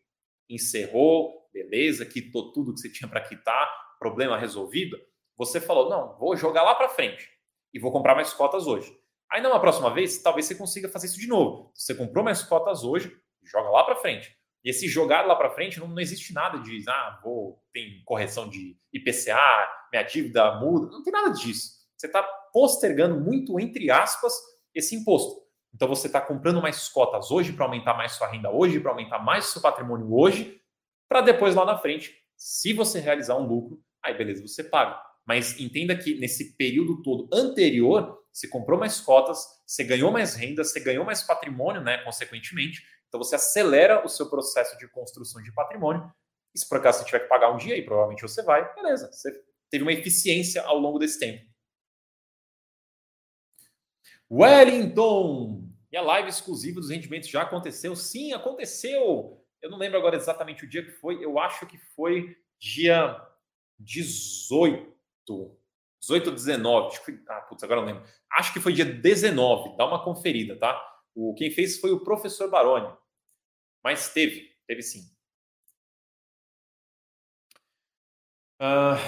encerrou, beleza, quitou tudo que você tinha para quitar, problema resolvido, você falou: não, vou jogar lá para frente e vou comprar mais cotas hoje. Aí, numa próxima vez, talvez você consiga fazer isso de novo. Você comprou mais cotas hoje, joga lá para frente. E esse jogar lá para frente não, não, existe nada de, ah, vou, tem correção de IPCA, minha dívida muda, não tem nada disso. Você está postergando muito, entre aspas, esse imposto. Então você está comprando mais cotas hoje para aumentar mais sua renda hoje, para aumentar mais seu patrimônio hoje, para depois lá na frente, se você realizar um lucro, aí beleza, você paga. Mas entenda que nesse período todo anterior, você comprou mais cotas, você ganhou mais renda, você ganhou mais patrimônio, né, consequentemente. Então você acelera o seu processo de construção de patrimônio. E se por acaso você tiver que pagar um dia, e provavelmente você vai, beleza, você teve uma eficiência ao longo desse tempo. Wellington! E a live exclusiva dos rendimentos já aconteceu? Sim, aconteceu! Eu não lembro agora exatamente o dia que foi, eu acho que foi dia 18. 18 ou 19. Acho que foi, ah, putz, agora não lembro. Acho que foi dia 19. Dá uma conferida, tá? O, quem fez foi o professor Baroni. Mas teve, teve sim. Uh,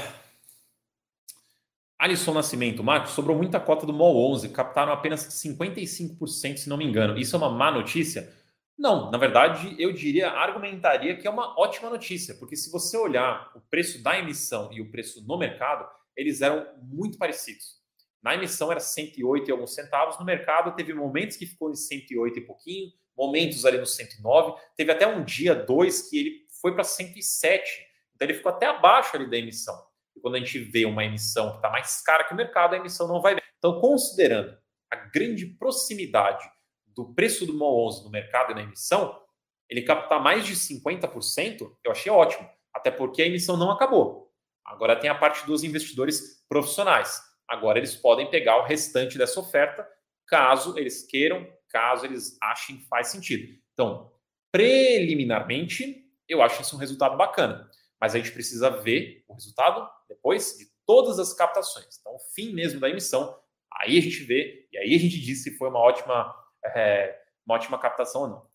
Alisson Nascimento, Marcos, sobrou muita cota do MOL 11, captaram apenas 55%, se não me engano. Isso é uma má notícia? Não, na verdade, eu diria, argumentaria que é uma ótima notícia, porque se você olhar o preço da emissão e o preço no mercado, eles eram muito parecidos. Na emissão era 108 e alguns centavos, no mercado teve momentos que ficou em 108 e pouquinho, momentos ali no 109, teve até um dia, dois, que ele foi para 107, então ele ficou até abaixo ali da emissão. E quando a gente vê uma emissão que está mais cara que o mercado, a emissão não vai. Então, considerando a grande proximidade do preço do MOL 11 no mercado e na emissão, ele captar mais de 50%, eu achei ótimo. Até porque a emissão não acabou. Agora tem a parte dos investidores profissionais. Agora eles podem pegar o restante dessa oferta, caso eles queiram, caso eles achem que faz sentido. Então, preliminarmente, eu acho isso um resultado bacana. Mas a gente precisa ver o resultado depois de todas as captações. Então, o fim mesmo da emissão, aí a gente vê, e aí a gente diz se foi uma ótima, é, uma ótima captação ou não.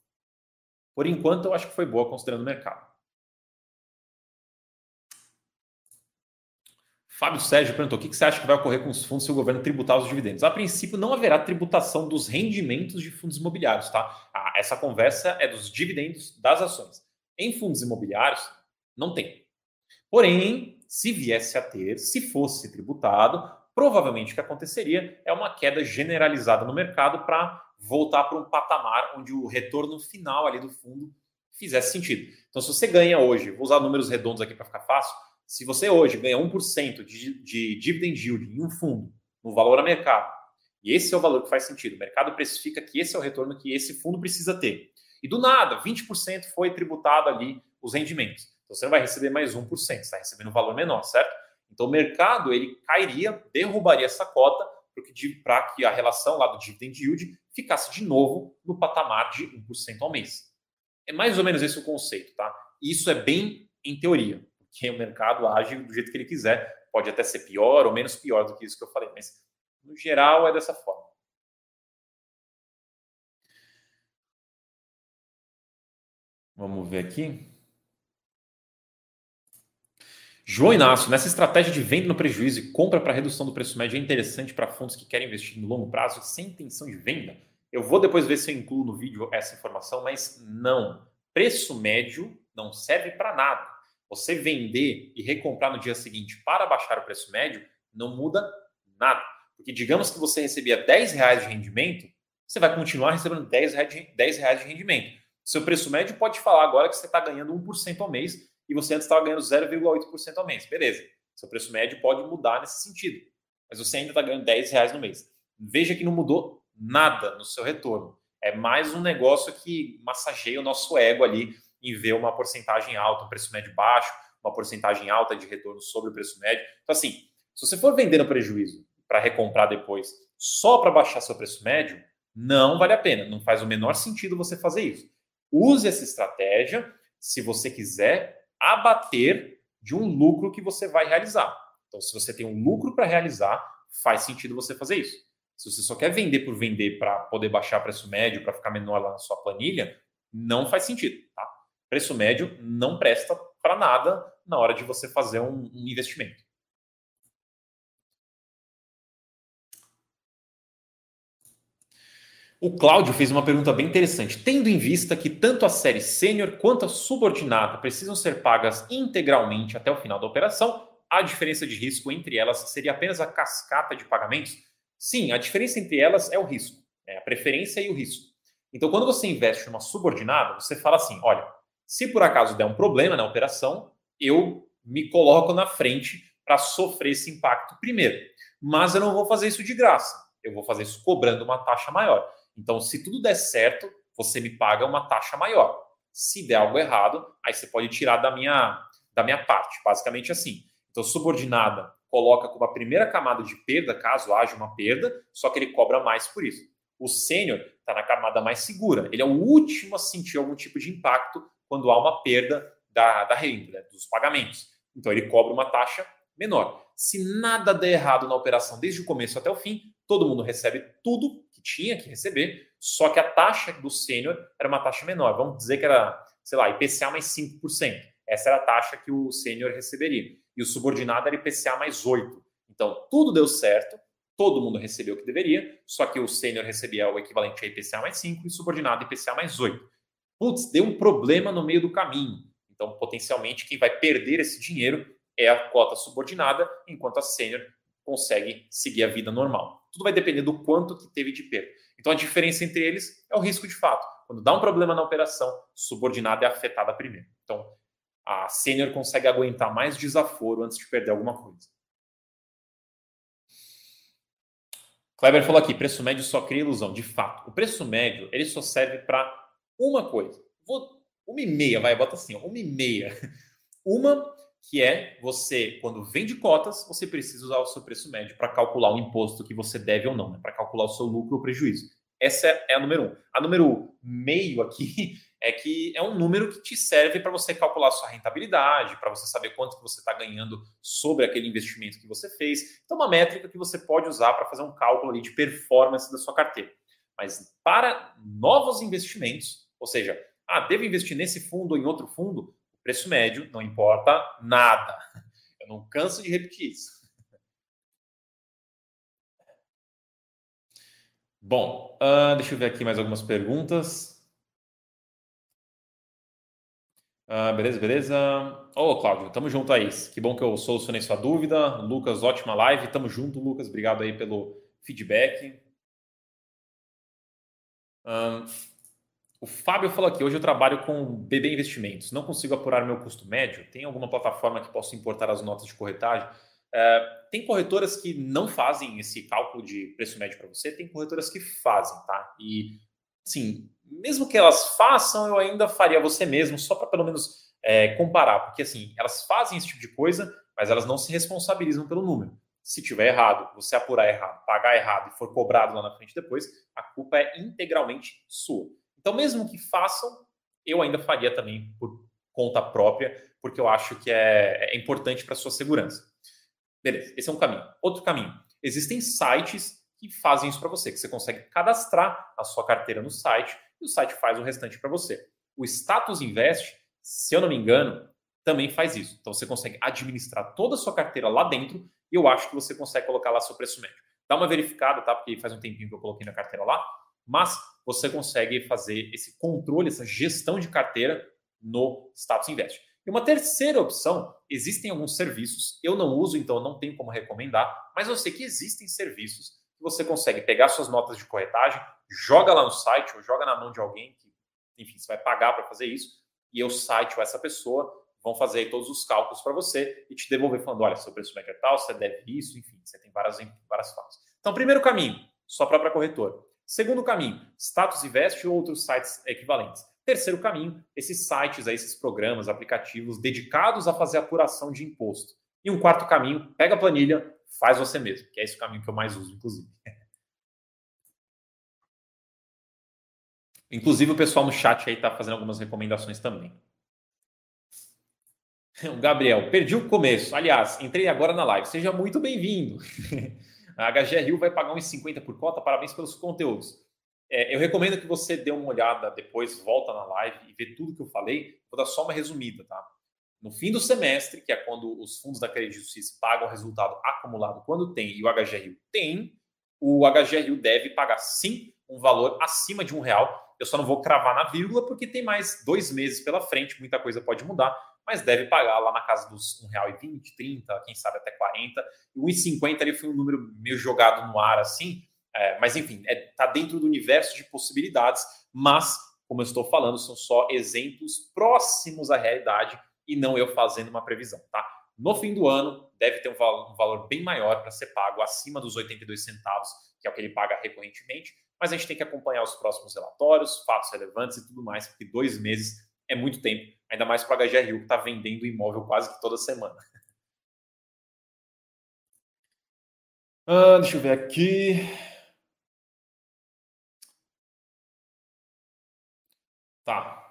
Por enquanto, eu acho que foi boa considerando o mercado. Fábio Sérgio perguntou: o que você acha que vai ocorrer com os fundos se o governo tributar os dividendos? A princípio, não haverá tributação dos rendimentos de fundos imobiliários, tá? Ah, essa conversa é dos dividendos das ações. Em fundos imobiliários, não tem. Porém, se viesse a ter, se fosse tributado, provavelmente o que aconteceria é uma queda generalizada no mercado para voltar para um patamar onde o retorno final ali do fundo fizesse sentido. Então, se você ganha hoje, vou usar números redondos aqui para ficar fácil, se você hoje ganha 1% de, de dividend yield em um fundo, no valor a mercado, e esse é o valor que faz sentido, o mercado precifica que esse é o retorno que esse fundo precisa ter. E do nada, 20% foi tributado ali os rendimentos. Então você não vai receber mais 1%, você está recebendo um valor menor, certo? Então o mercado ele cairia, derrubaria essa cota para que a relação lá do dividend yield ficasse de novo no patamar de 1% ao mês. É mais ou menos esse o conceito, tá? Isso é bem em teoria que o mercado age do jeito que ele quiser. Pode até ser pior ou menos pior do que isso que eu falei, mas no geral é dessa forma. Vamos ver aqui. João Inácio, nessa estratégia de venda no prejuízo e compra para redução do preço médio é interessante para fundos que querem investir no longo prazo sem intenção de venda? Eu vou depois ver se eu incluo no vídeo essa informação, mas não. Preço médio não serve para nada você vender e recomprar no dia seguinte para baixar o preço médio, não muda nada. Porque digamos que você recebia 10 reais de rendimento, você vai continuar recebendo 10 reais de, 10 reais de rendimento. Seu preço médio pode falar agora que você está ganhando 1% ao mês e você antes estava ganhando 0,8% ao mês. Beleza. Seu preço médio pode mudar nesse sentido. Mas você ainda está ganhando 10 reais no mês. Veja que não mudou nada no seu retorno. É mais um negócio que massageia o nosso ego ali em ver uma porcentagem alta, um preço médio baixo, uma porcentagem alta de retorno sobre o preço médio. Então, assim, se você for vender no prejuízo para recomprar depois só para baixar seu preço médio, não vale a pena. Não faz o menor sentido você fazer isso. Use essa estratégia se você quiser abater de um lucro que você vai realizar. Então, se você tem um lucro para realizar, faz sentido você fazer isso. Se você só quer vender por vender para poder baixar preço médio, para ficar menor lá na sua planilha, não faz sentido. Tá? Preço médio não presta para nada na hora de você fazer um, um investimento. O Cláudio fez uma pergunta bem interessante. Tendo em vista que tanto a série sênior quanto a subordinada precisam ser pagas integralmente até o final da operação, a diferença de risco entre elas seria apenas a cascata de pagamentos? Sim, a diferença entre elas é o risco, é a preferência e o risco. Então, quando você investe numa subordinada, você fala assim: olha, se por acaso der um problema na operação, eu me coloco na frente para sofrer esse impacto primeiro. Mas eu não vou fazer isso de graça. Eu vou fazer isso cobrando uma taxa maior. Então, se tudo der certo, você me paga uma taxa maior. Se der algo errado, aí você pode tirar da minha, da minha parte. Basicamente assim. Então, subordinada coloca como a primeira camada de perda, caso haja uma perda, só que ele cobra mais por isso. O sênior está na camada mais segura. Ele é o último a sentir algum tipo de impacto quando há uma perda da, da renda, né, dos pagamentos. Então, ele cobra uma taxa menor. Se nada der errado na operação desde o começo até o fim, todo mundo recebe tudo que tinha que receber, só que a taxa do sênior era uma taxa menor. Vamos dizer que era, sei lá, IPCA mais 5%. Essa era a taxa que o sênior receberia. E o subordinado era IPCA mais 8%. Então, tudo deu certo, todo mundo recebeu o que deveria, só que o sênior recebia o equivalente a IPCA mais 5% e o subordinado IPCA mais 8%. Putz, deu um problema no meio do caminho. Então, potencialmente, quem vai perder esse dinheiro é a cota subordinada, enquanto a sênior consegue seguir a vida normal. Tudo vai depender do quanto que teve de perda. Então a diferença entre eles é o risco de fato. Quando dá um problema na operação, subordinada é afetada primeiro. Então a sênior consegue aguentar mais desaforo antes de perder alguma coisa. Kleber falou aqui, preço médio só cria ilusão. De fato, o preço médio ele só serve para uma coisa. Vou, uma e meia, vai, bota assim, ó, uma e meia. Uma que é você, quando vende cotas, você precisa usar o seu preço médio para calcular o imposto que você deve ou não, né? para calcular o seu lucro ou prejuízo. Essa é a número um. A número meio aqui é que é um número que te serve para você calcular a sua rentabilidade, para você saber quanto que você está ganhando sobre aquele investimento que você fez. Então, uma métrica que você pode usar para fazer um cálculo ali de performance da sua carteira. Mas para novos investimentos, ou seja, ah, devo investir nesse fundo ou em outro fundo, preço médio não importa nada. Eu não canso de repetir isso. Bom, uh, deixa eu ver aqui mais algumas perguntas. Uh, beleza, beleza. Ô, oh, Cláudio, tamo junto aí. Que bom que eu solucionei sua dúvida. Lucas, ótima live. Tamo junto, Lucas. Obrigado aí pelo feedback. Uh, o Fábio falou aqui: hoje eu trabalho com BB Investimentos, não consigo apurar meu custo médio. Tem alguma plataforma que possa importar as notas de corretagem? É, tem corretoras que não fazem esse cálculo de preço médio para você, tem corretoras que fazem, tá? E, sim, mesmo que elas façam, eu ainda faria você mesmo, só para pelo menos é, comparar, porque assim, elas fazem esse tipo de coisa, mas elas não se responsabilizam pelo número. Se tiver errado, você apurar errado, pagar errado e for cobrado lá na frente depois, a culpa é integralmente sua. Então, mesmo que façam, eu ainda faria também por conta própria, porque eu acho que é, é importante para a sua segurança. Beleza, esse é um caminho. Outro caminho. Existem sites que fazem isso para você, que você consegue cadastrar a sua carteira no site e o site faz o restante para você. O Status Invest, se eu não me engano, também faz isso. Então você consegue administrar toda a sua carteira lá dentro e eu acho que você consegue colocar lá seu preço médio. Dá uma verificada, tá? Porque faz um tempinho que eu coloquei na carteira lá mas você consegue fazer esse controle, essa gestão de carteira no Status Invest. E uma terceira opção, existem alguns serviços, eu não uso, então não tenho como recomendar, mas eu sei que existem serviços que você consegue pegar suas notas de corretagem, joga lá no site ou joga na mão de alguém que, enfim, você vai pagar para fazer isso, e o site ou essa pessoa vão fazer todos os cálculos para você e te devolver falando, olha, seu preço médio é tal, você deve isso, enfim, você tem várias, várias formas. Então, primeiro caminho, sua própria corretora. Segundo caminho, Status Invest ou outros sites equivalentes. Terceiro caminho, esses sites, esses programas, aplicativos dedicados a fazer apuração de imposto. E um quarto caminho, pega a planilha, faz você mesmo, que é esse caminho que eu mais uso, inclusive. Inclusive o pessoal no chat aí está fazendo algumas recomendações também. O Gabriel, perdi o começo. Aliás, entrei agora na live. Seja muito bem-vindo. A HGRU vai pagar uns 50 por cota, parabéns pelos conteúdos. É, eu recomendo que você dê uma olhada depois, volta na live e vê tudo que eu falei. Vou dar só uma resumida, tá? No fim do semestre, que é quando os fundos da Credit Suisse pagam o resultado acumulado quando tem e o HGRU tem, o HGRU deve pagar sim um valor acima de um real Eu só não vou cravar na vírgula porque tem mais dois meses pela frente, muita coisa pode mudar, mas deve pagar lá na casa dos R$1,20, 30, quem sabe até 40. E 1,50 ali foi um número meio jogado no ar assim, é, mas enfim, está é, tá dentro do universo de possibilidades, mas, como eu estou falando, são só exemplos próximos à realidade e não eu fazendo uma previsão, tá? No fim do ano, deve ter um valor, um valor bem maior para ser pago, acima dos 82 centavos, que é o que ele paga recorrentemente, mas a gente tem que acompanhar os próximos relatórios, fatos relevantes e tudo mais, porque dois meses é muito tempo, ainda mais para a HGRU que está vendendo imóvel quase que toda semana. Ah, deixa eu ver aqui. Tá.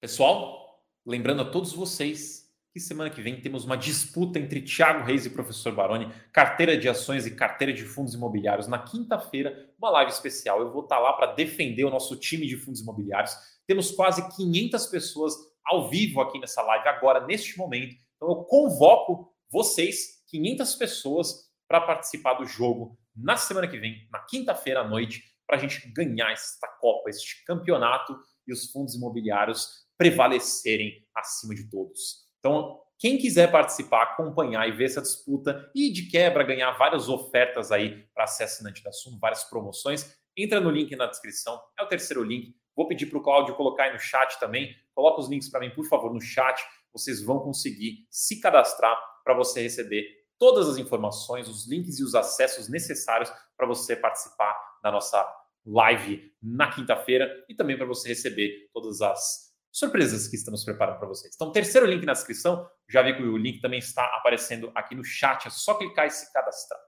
Pessoal, lembrando a todos vocês que semana que vem temos uma disputa entre Thiago Reis e professor Baroni, carteira de ações e carteira de fundos imobiliários. Na quinta-feira, uma live especial. Eu vou estar lá para defender o nosso time de fundos imobiliários. Temos quase 500 pessoas ao vivo aqui nessa live agora, neste momento. Então eu convoco vocês, 500 pessoas, para participar do jogo na semana que vem, na quinta-feira à noite, para a gente ganhar esta Copa, este campeonato e os fundos imobiliários prevalecerem acima de todos. Então, quem quiser participar, acompanhar e ver essa disputa e de quebra ganhar várias ofertas aí para ser assinante da Suno, várias promoções, entra no link na descrição, é o terceiro link. Vou pedir para o Claudio colocar aí no chat também. Coloca os links para mim, por favor, no chat. Vocês vão conseguir se cadastrar para você receber todas as informações, os links e os acessos necessários para você participar da nossa live na quinta-feira e também para você receber todas as surpresas que estamos preparando para vocês. Então, terceiro link na descrição, já vi que o link também está aparecendo aqui no chat, é só clicar e se cadastrar.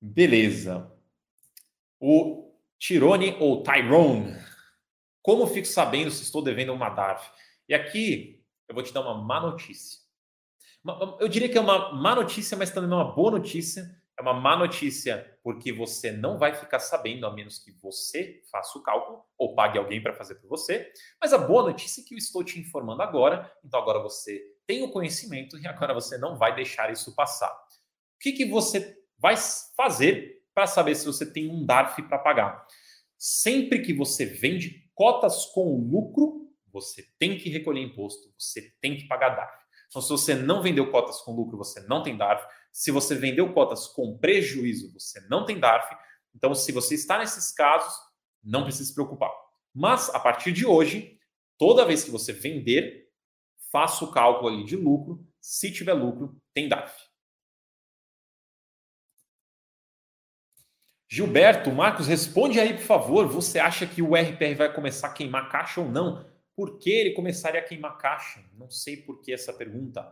Beleza. O Tirone ou Tyrone, como fico sabendo se estou devendo uma DARF? E aqui eu vou te dar uma má notícia. Eu diria que é uma má notícia, mas também é uma boa notícia, é uma má notícia porque você não vai ficar sabendo, a menos que você faça o cálculo ou pague alguém para fazer por você. Mas a boa notícia é que eu estou te informando agora, então agora você tem o conhecimento e agora você não vai deixar isso passar. O que, que você vai fazer para saber se você tem um DARF para pagar? Sempre que você vende cotas com lucro, você tem que recolher imposto, você tem que pagar DARF. Então, se você não vendeu cotas com lucro, você não tem DARF. Se você vendeu cotas com prejuízo, você não tem DARF. Então, se você está nesses casos, não precisa se preocupar. Mas, a partir de hoje, toda vez que você vender, faça o cálculo ali de lucro. Se tiver lucro, tem DARF. Gilberto, Marcos, responde aí, por favor. Você acha que o RPR vai começar a queimar caixa ou não? Por que ele começaria a queimar caixa? Não sei por que essa pergunta.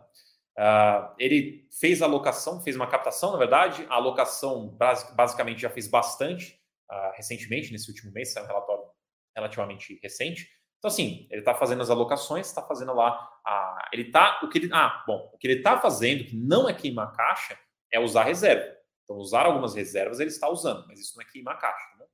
Uh, ele fez a alocação, fez uma captação, na verdade. A alocação basicamente já fez bastante uh, recentemente, nesse último mês, saiu um relatório relativamente recente. Então, assim, ele está fazendo as alocações, está fazendo lá. A, ele está. O que ele. Ah, bom, o que ele está fazendo, que não é queimar caixa, é usar reserva. Então, usar algumas reservas ele está usando, mas isso não é queimar caixa. Né?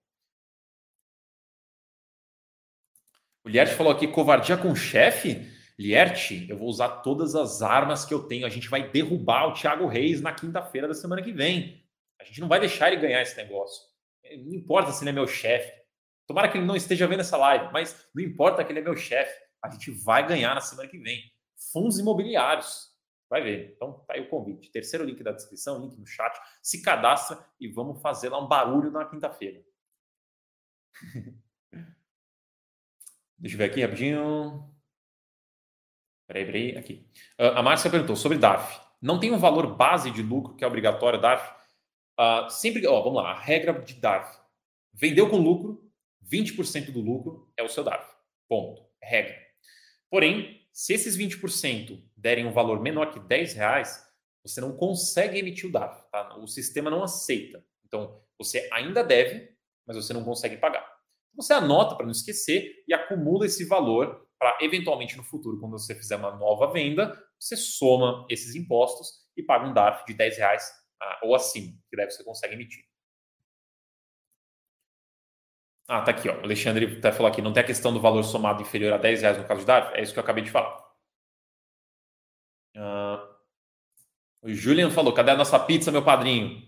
O Lierte falou aqui, covardia com chefe? Lierte, eu vou usar todas as armas que eu tenho. A gente vai derrubar o Thiago Reis na quinta-feira da semana que vem. A gente não vai deixar ele ganhar esse negócio. Não importa se ele é meu chefe. Tomara que ele não esteja vendo essa live, mas não importa que ele é meu chefe. A gente vai ganhar na semana que vem. Fundos imobiliários. Vai ver. Então, tá aí o convite. Terceiro link da descrição, link no chat. Se cadastra e vamos fazer lá um barulho na quinta-feira. Deixa eu ver aqui rapidinho. Peraí, peraí, aqui. Uh, a Márcia perguntou sobre DARF. Não tem um valor base de lucro que é obrigatório DARF? Uh, sempre, ó, vamos lá, a regra de DARF. Vendeu com lucro, 20% do lucro é o seu DARF. Ponto. Regra. Porém, se esses 20% derem um valor menor que 10 reais, você não consegue emitir o DARF. Tá? O sistema não aceita. Então, você ainda deve, mas você não consegue pagar. Você anota para não esquecer e acumula esse valor para, eventualmente, no futuro, quando você fizer uma nova venda, você soma esses impostos e paga um DARF de 10 reais ah, ou acima, que daí você consegue emitir. Ah, tá aqui, ó. O Alexandre até falou aqui, não tem a questão do valor somado inferior a 10 reais no caso de DARF? É isso que eu acabei de falar. Ah, o Julian falou, cadê a nossa pizza, meu padrinho?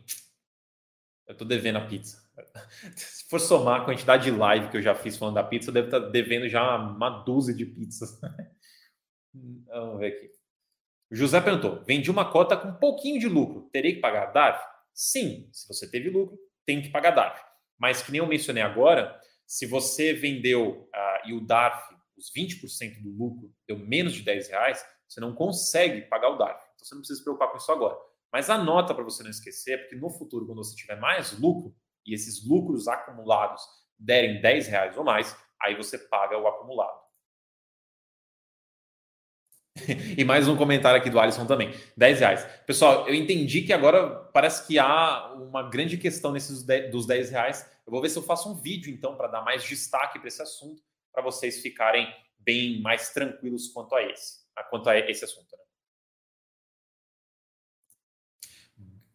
Eu tô devendo a pizza. Se for somar a quantidade de live que eu já fiz falando da pizza, eu devo estar devendo já uma, dúzia de pizzas. Vamos ver aqui. O José perguntou: vendi uma cota com um pouquinho de lucro, terei que pagar DARF? Sim, se você teve lucro, tem que pagar DARF. Mas que nem eu mencionei agora, se você vendeu uh, e o DARF, os 20% do lucro, deu menos de 10 reais, você não consegue pagar o DARF. Então você não precisa se preocupar com isso agora. Mas anota para você não esquecer, porque no futuro, quando você tiver mais lucro, e esses lucros acumulados derem 10 reais ou mais, aí você paga o acumulado. E mais um comentário aqui do Alisson também. 10 reais. Pessoal, eu entendi que agora parece que há uma grande questão nesses 10, dos 10 reais. Eu vou ver se eu faço um vídeo, então, para dar mais destaque para esse assunto, para vocês ficarem bem mais tranquilos quanto a esse, quanto a esse assunto. Né?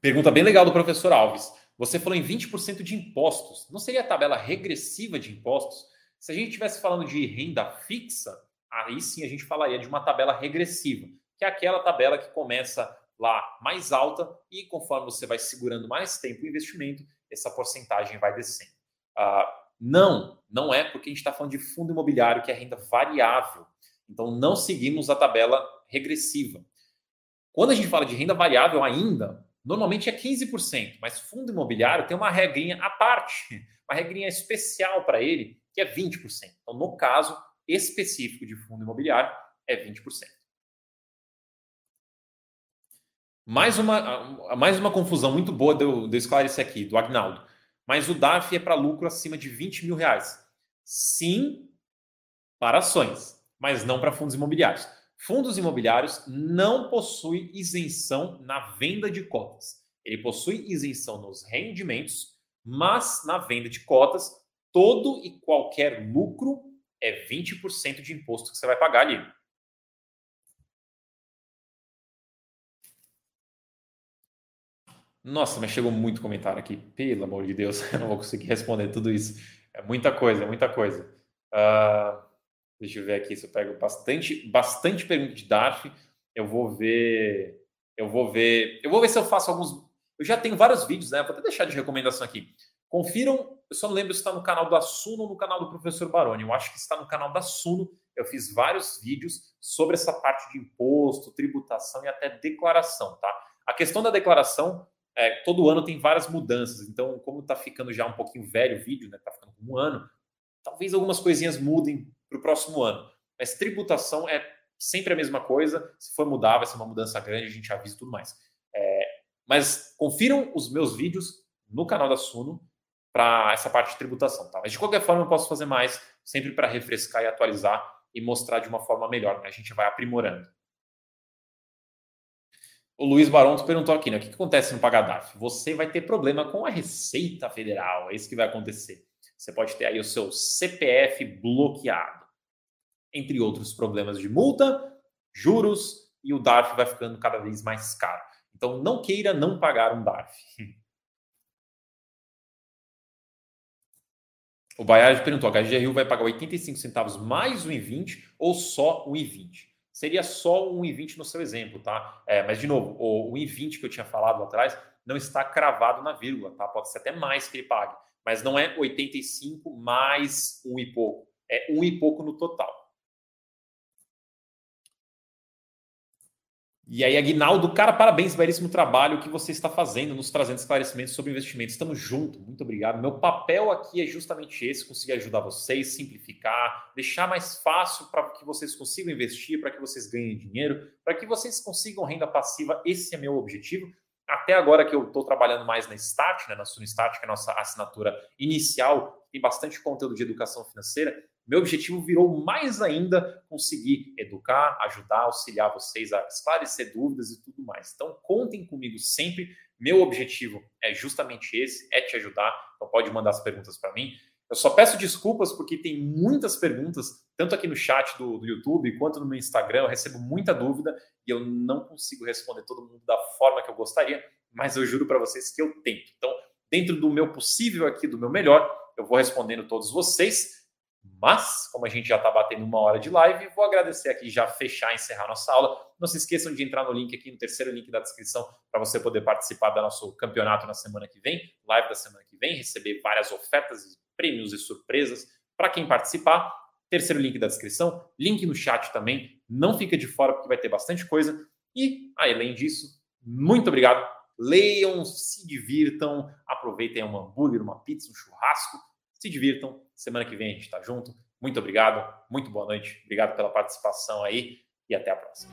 Pergunta bem legal do professor Alves. Você falou em 20% de impostos. Não seria a tabela regressiva de impostos? Se a gente estivesse falando de renda fixa, aí sim a gente falaria de uma tabela regressiva, que é aquela tabela que começa lá mais alta e conforme você vai segurando mais tempo o investimento, essa porcentagem vai descendo. Uh, não, não é porque a gente está falando de fundo imobiliário que é renda variável. Então não seguimos a tabela regressiva. Quando a gente fala de renda variável ainda, Normalmente é 15%, mas fundo imobiliário tem uma regrinha à parte, uma regrinha especial para ele, que é 20%. Então, no caso específico de fundo imobiliário, é 20%. Mais uma, mais uma confusão muito boa de eu, de eu esclarecer aqui, do Agnaldo. Mas o DARF é para lucro acima de 20 mil reais. Sim, para ações, mas não para fundos imobiliários. Fundos imobiliários não possuem isenção na venda de cotas. Ele possui isenção nos rendimentos, mas na venda de cotas, todo e qualquer lucro é 20% de imposto que você vai pagar ali. Nossa, mas chegou muito comentário aqui. Pelo amor de Deus, eu não vou conseguir responder tudo isso. É muita coisa, é muita coisa. Uh... Deixa eu ver aqui se eu pego bastante, bastante pergunta de DARF. Eu vou ver. Eu vou ver. Eu vou ver se eu faço alguns. Eu já tenho vários vídeos, né? Vou até deixar de recomendação aqui. Confiram. Eu só não lembro se está no canal da Suno ou no canal do professor Baroni. Eu acho que está no canal da Suno. Eu fiz vários vídeos sobre essa parte de imposto, tributação e até declaração, tá? A questão da declaração, é, todo ano tem várias mudanças. Então, como está ficando já um pouquinho velho o vídeo, né? Está ficando com um ano, talvez algumas coisinhas mudem para o próximo ano. Mas tributação é sempre a mesma coisa. Se for mudar, vai ser uma mudança grande, a gente avisa tudo mais. É, mas confiram os meus vídeos no canal da Suno para essa parte de tributação. Tá? Mas de qualquer forma, eu posso fazer mais, sempre para refrescar e atualizar e mostrar de uma forma melhor. Né? A gente vai aprimorando. O Luiz Baronto perguntou aqui, né? O que, que acontece no Pagadaf? Você vai ter problema com a Receita Federal, é isso que vai acontecer. Você pode ter aí o seu CPF bloqueado entre outros problemas de multa, juros e o DARF vai ficando cada vez mais caro. Então não queira não pagar um DARF. O Baiard perguntou: a HGRU vai pagar 85 centavos mais 1,20 ou só 1,20? Seria só 1,20 no seu exemplo, tá? É, mas, de novo, o 1,20 que eu tinha falado lá atrás não está cravado na vírgula, tá? Pode ser até mais que ele pague, mas não é 85 mais 1 e pouco, é 1 e pouco no total. E aí, Aguinaldo, cara, parabéns, belíssimo trabalho que você está fazendo, nos trazendo esclarecimentos sobre investimentos. Estamos juntos, muito obrigado. Meu papel aqui é justamente esse: conseguir ajudar vocês, simplificar, deixar mais fácil para que vocês consigam investir, para que vocês ganhem dinheiro, para que vocês consigam renda passiva. Esse é meu objetivo. Até agora que eu estou trabalhando mais na Start, né, na Sunstart, que é a nossa assinatura inicial, tem bastante conteúdo de educação financeira. Meu objetivo virou mais ainda conseguir educar, ajudar, auxiliar vocês a esclarecer dúvidas e tudo mais. Então, contem comigo sempre. Meu objetivo é justamente esse, é te ajudar. Então, pode mandar as perguntas para mim. Eu só peço desculpas porque tem muitas perguntas, tanto aqui no chat do, do, YouTube quanto no meu Instagram. Eu recebo muita dúvida e eu não consigo responder todo mundo da forma que eu gostaria, mas eu juro para vocês que eu tento. Então, dentro do meu possível aqui, do meu melhor, eu vou respondendo todos vocês. Mas, como a gente já está batendo uma hora de live, vou agradecer aqui, já fechar, encerrar nossa aula. Não se esqueçam de entrar no link aqui, no terceiro link da descrição, para você poder participar do nosso campeonato na semana que vem, live da semana que vem, receber várias ofertas, prêmios e surpresas para quem participar. Terceiro link da descrição, link no chat também. Não fica de fora, porque vai ter bastante coisa. E, além disso, muito obrigado. Leiam, se divirtam, aproveitem um hambúrguer, uma pizza, um churrasco se divirtam. Semana que vem a gente está junto. Muito obrigado, muito boa noite. Obrigado pela participação aí e até a próxima.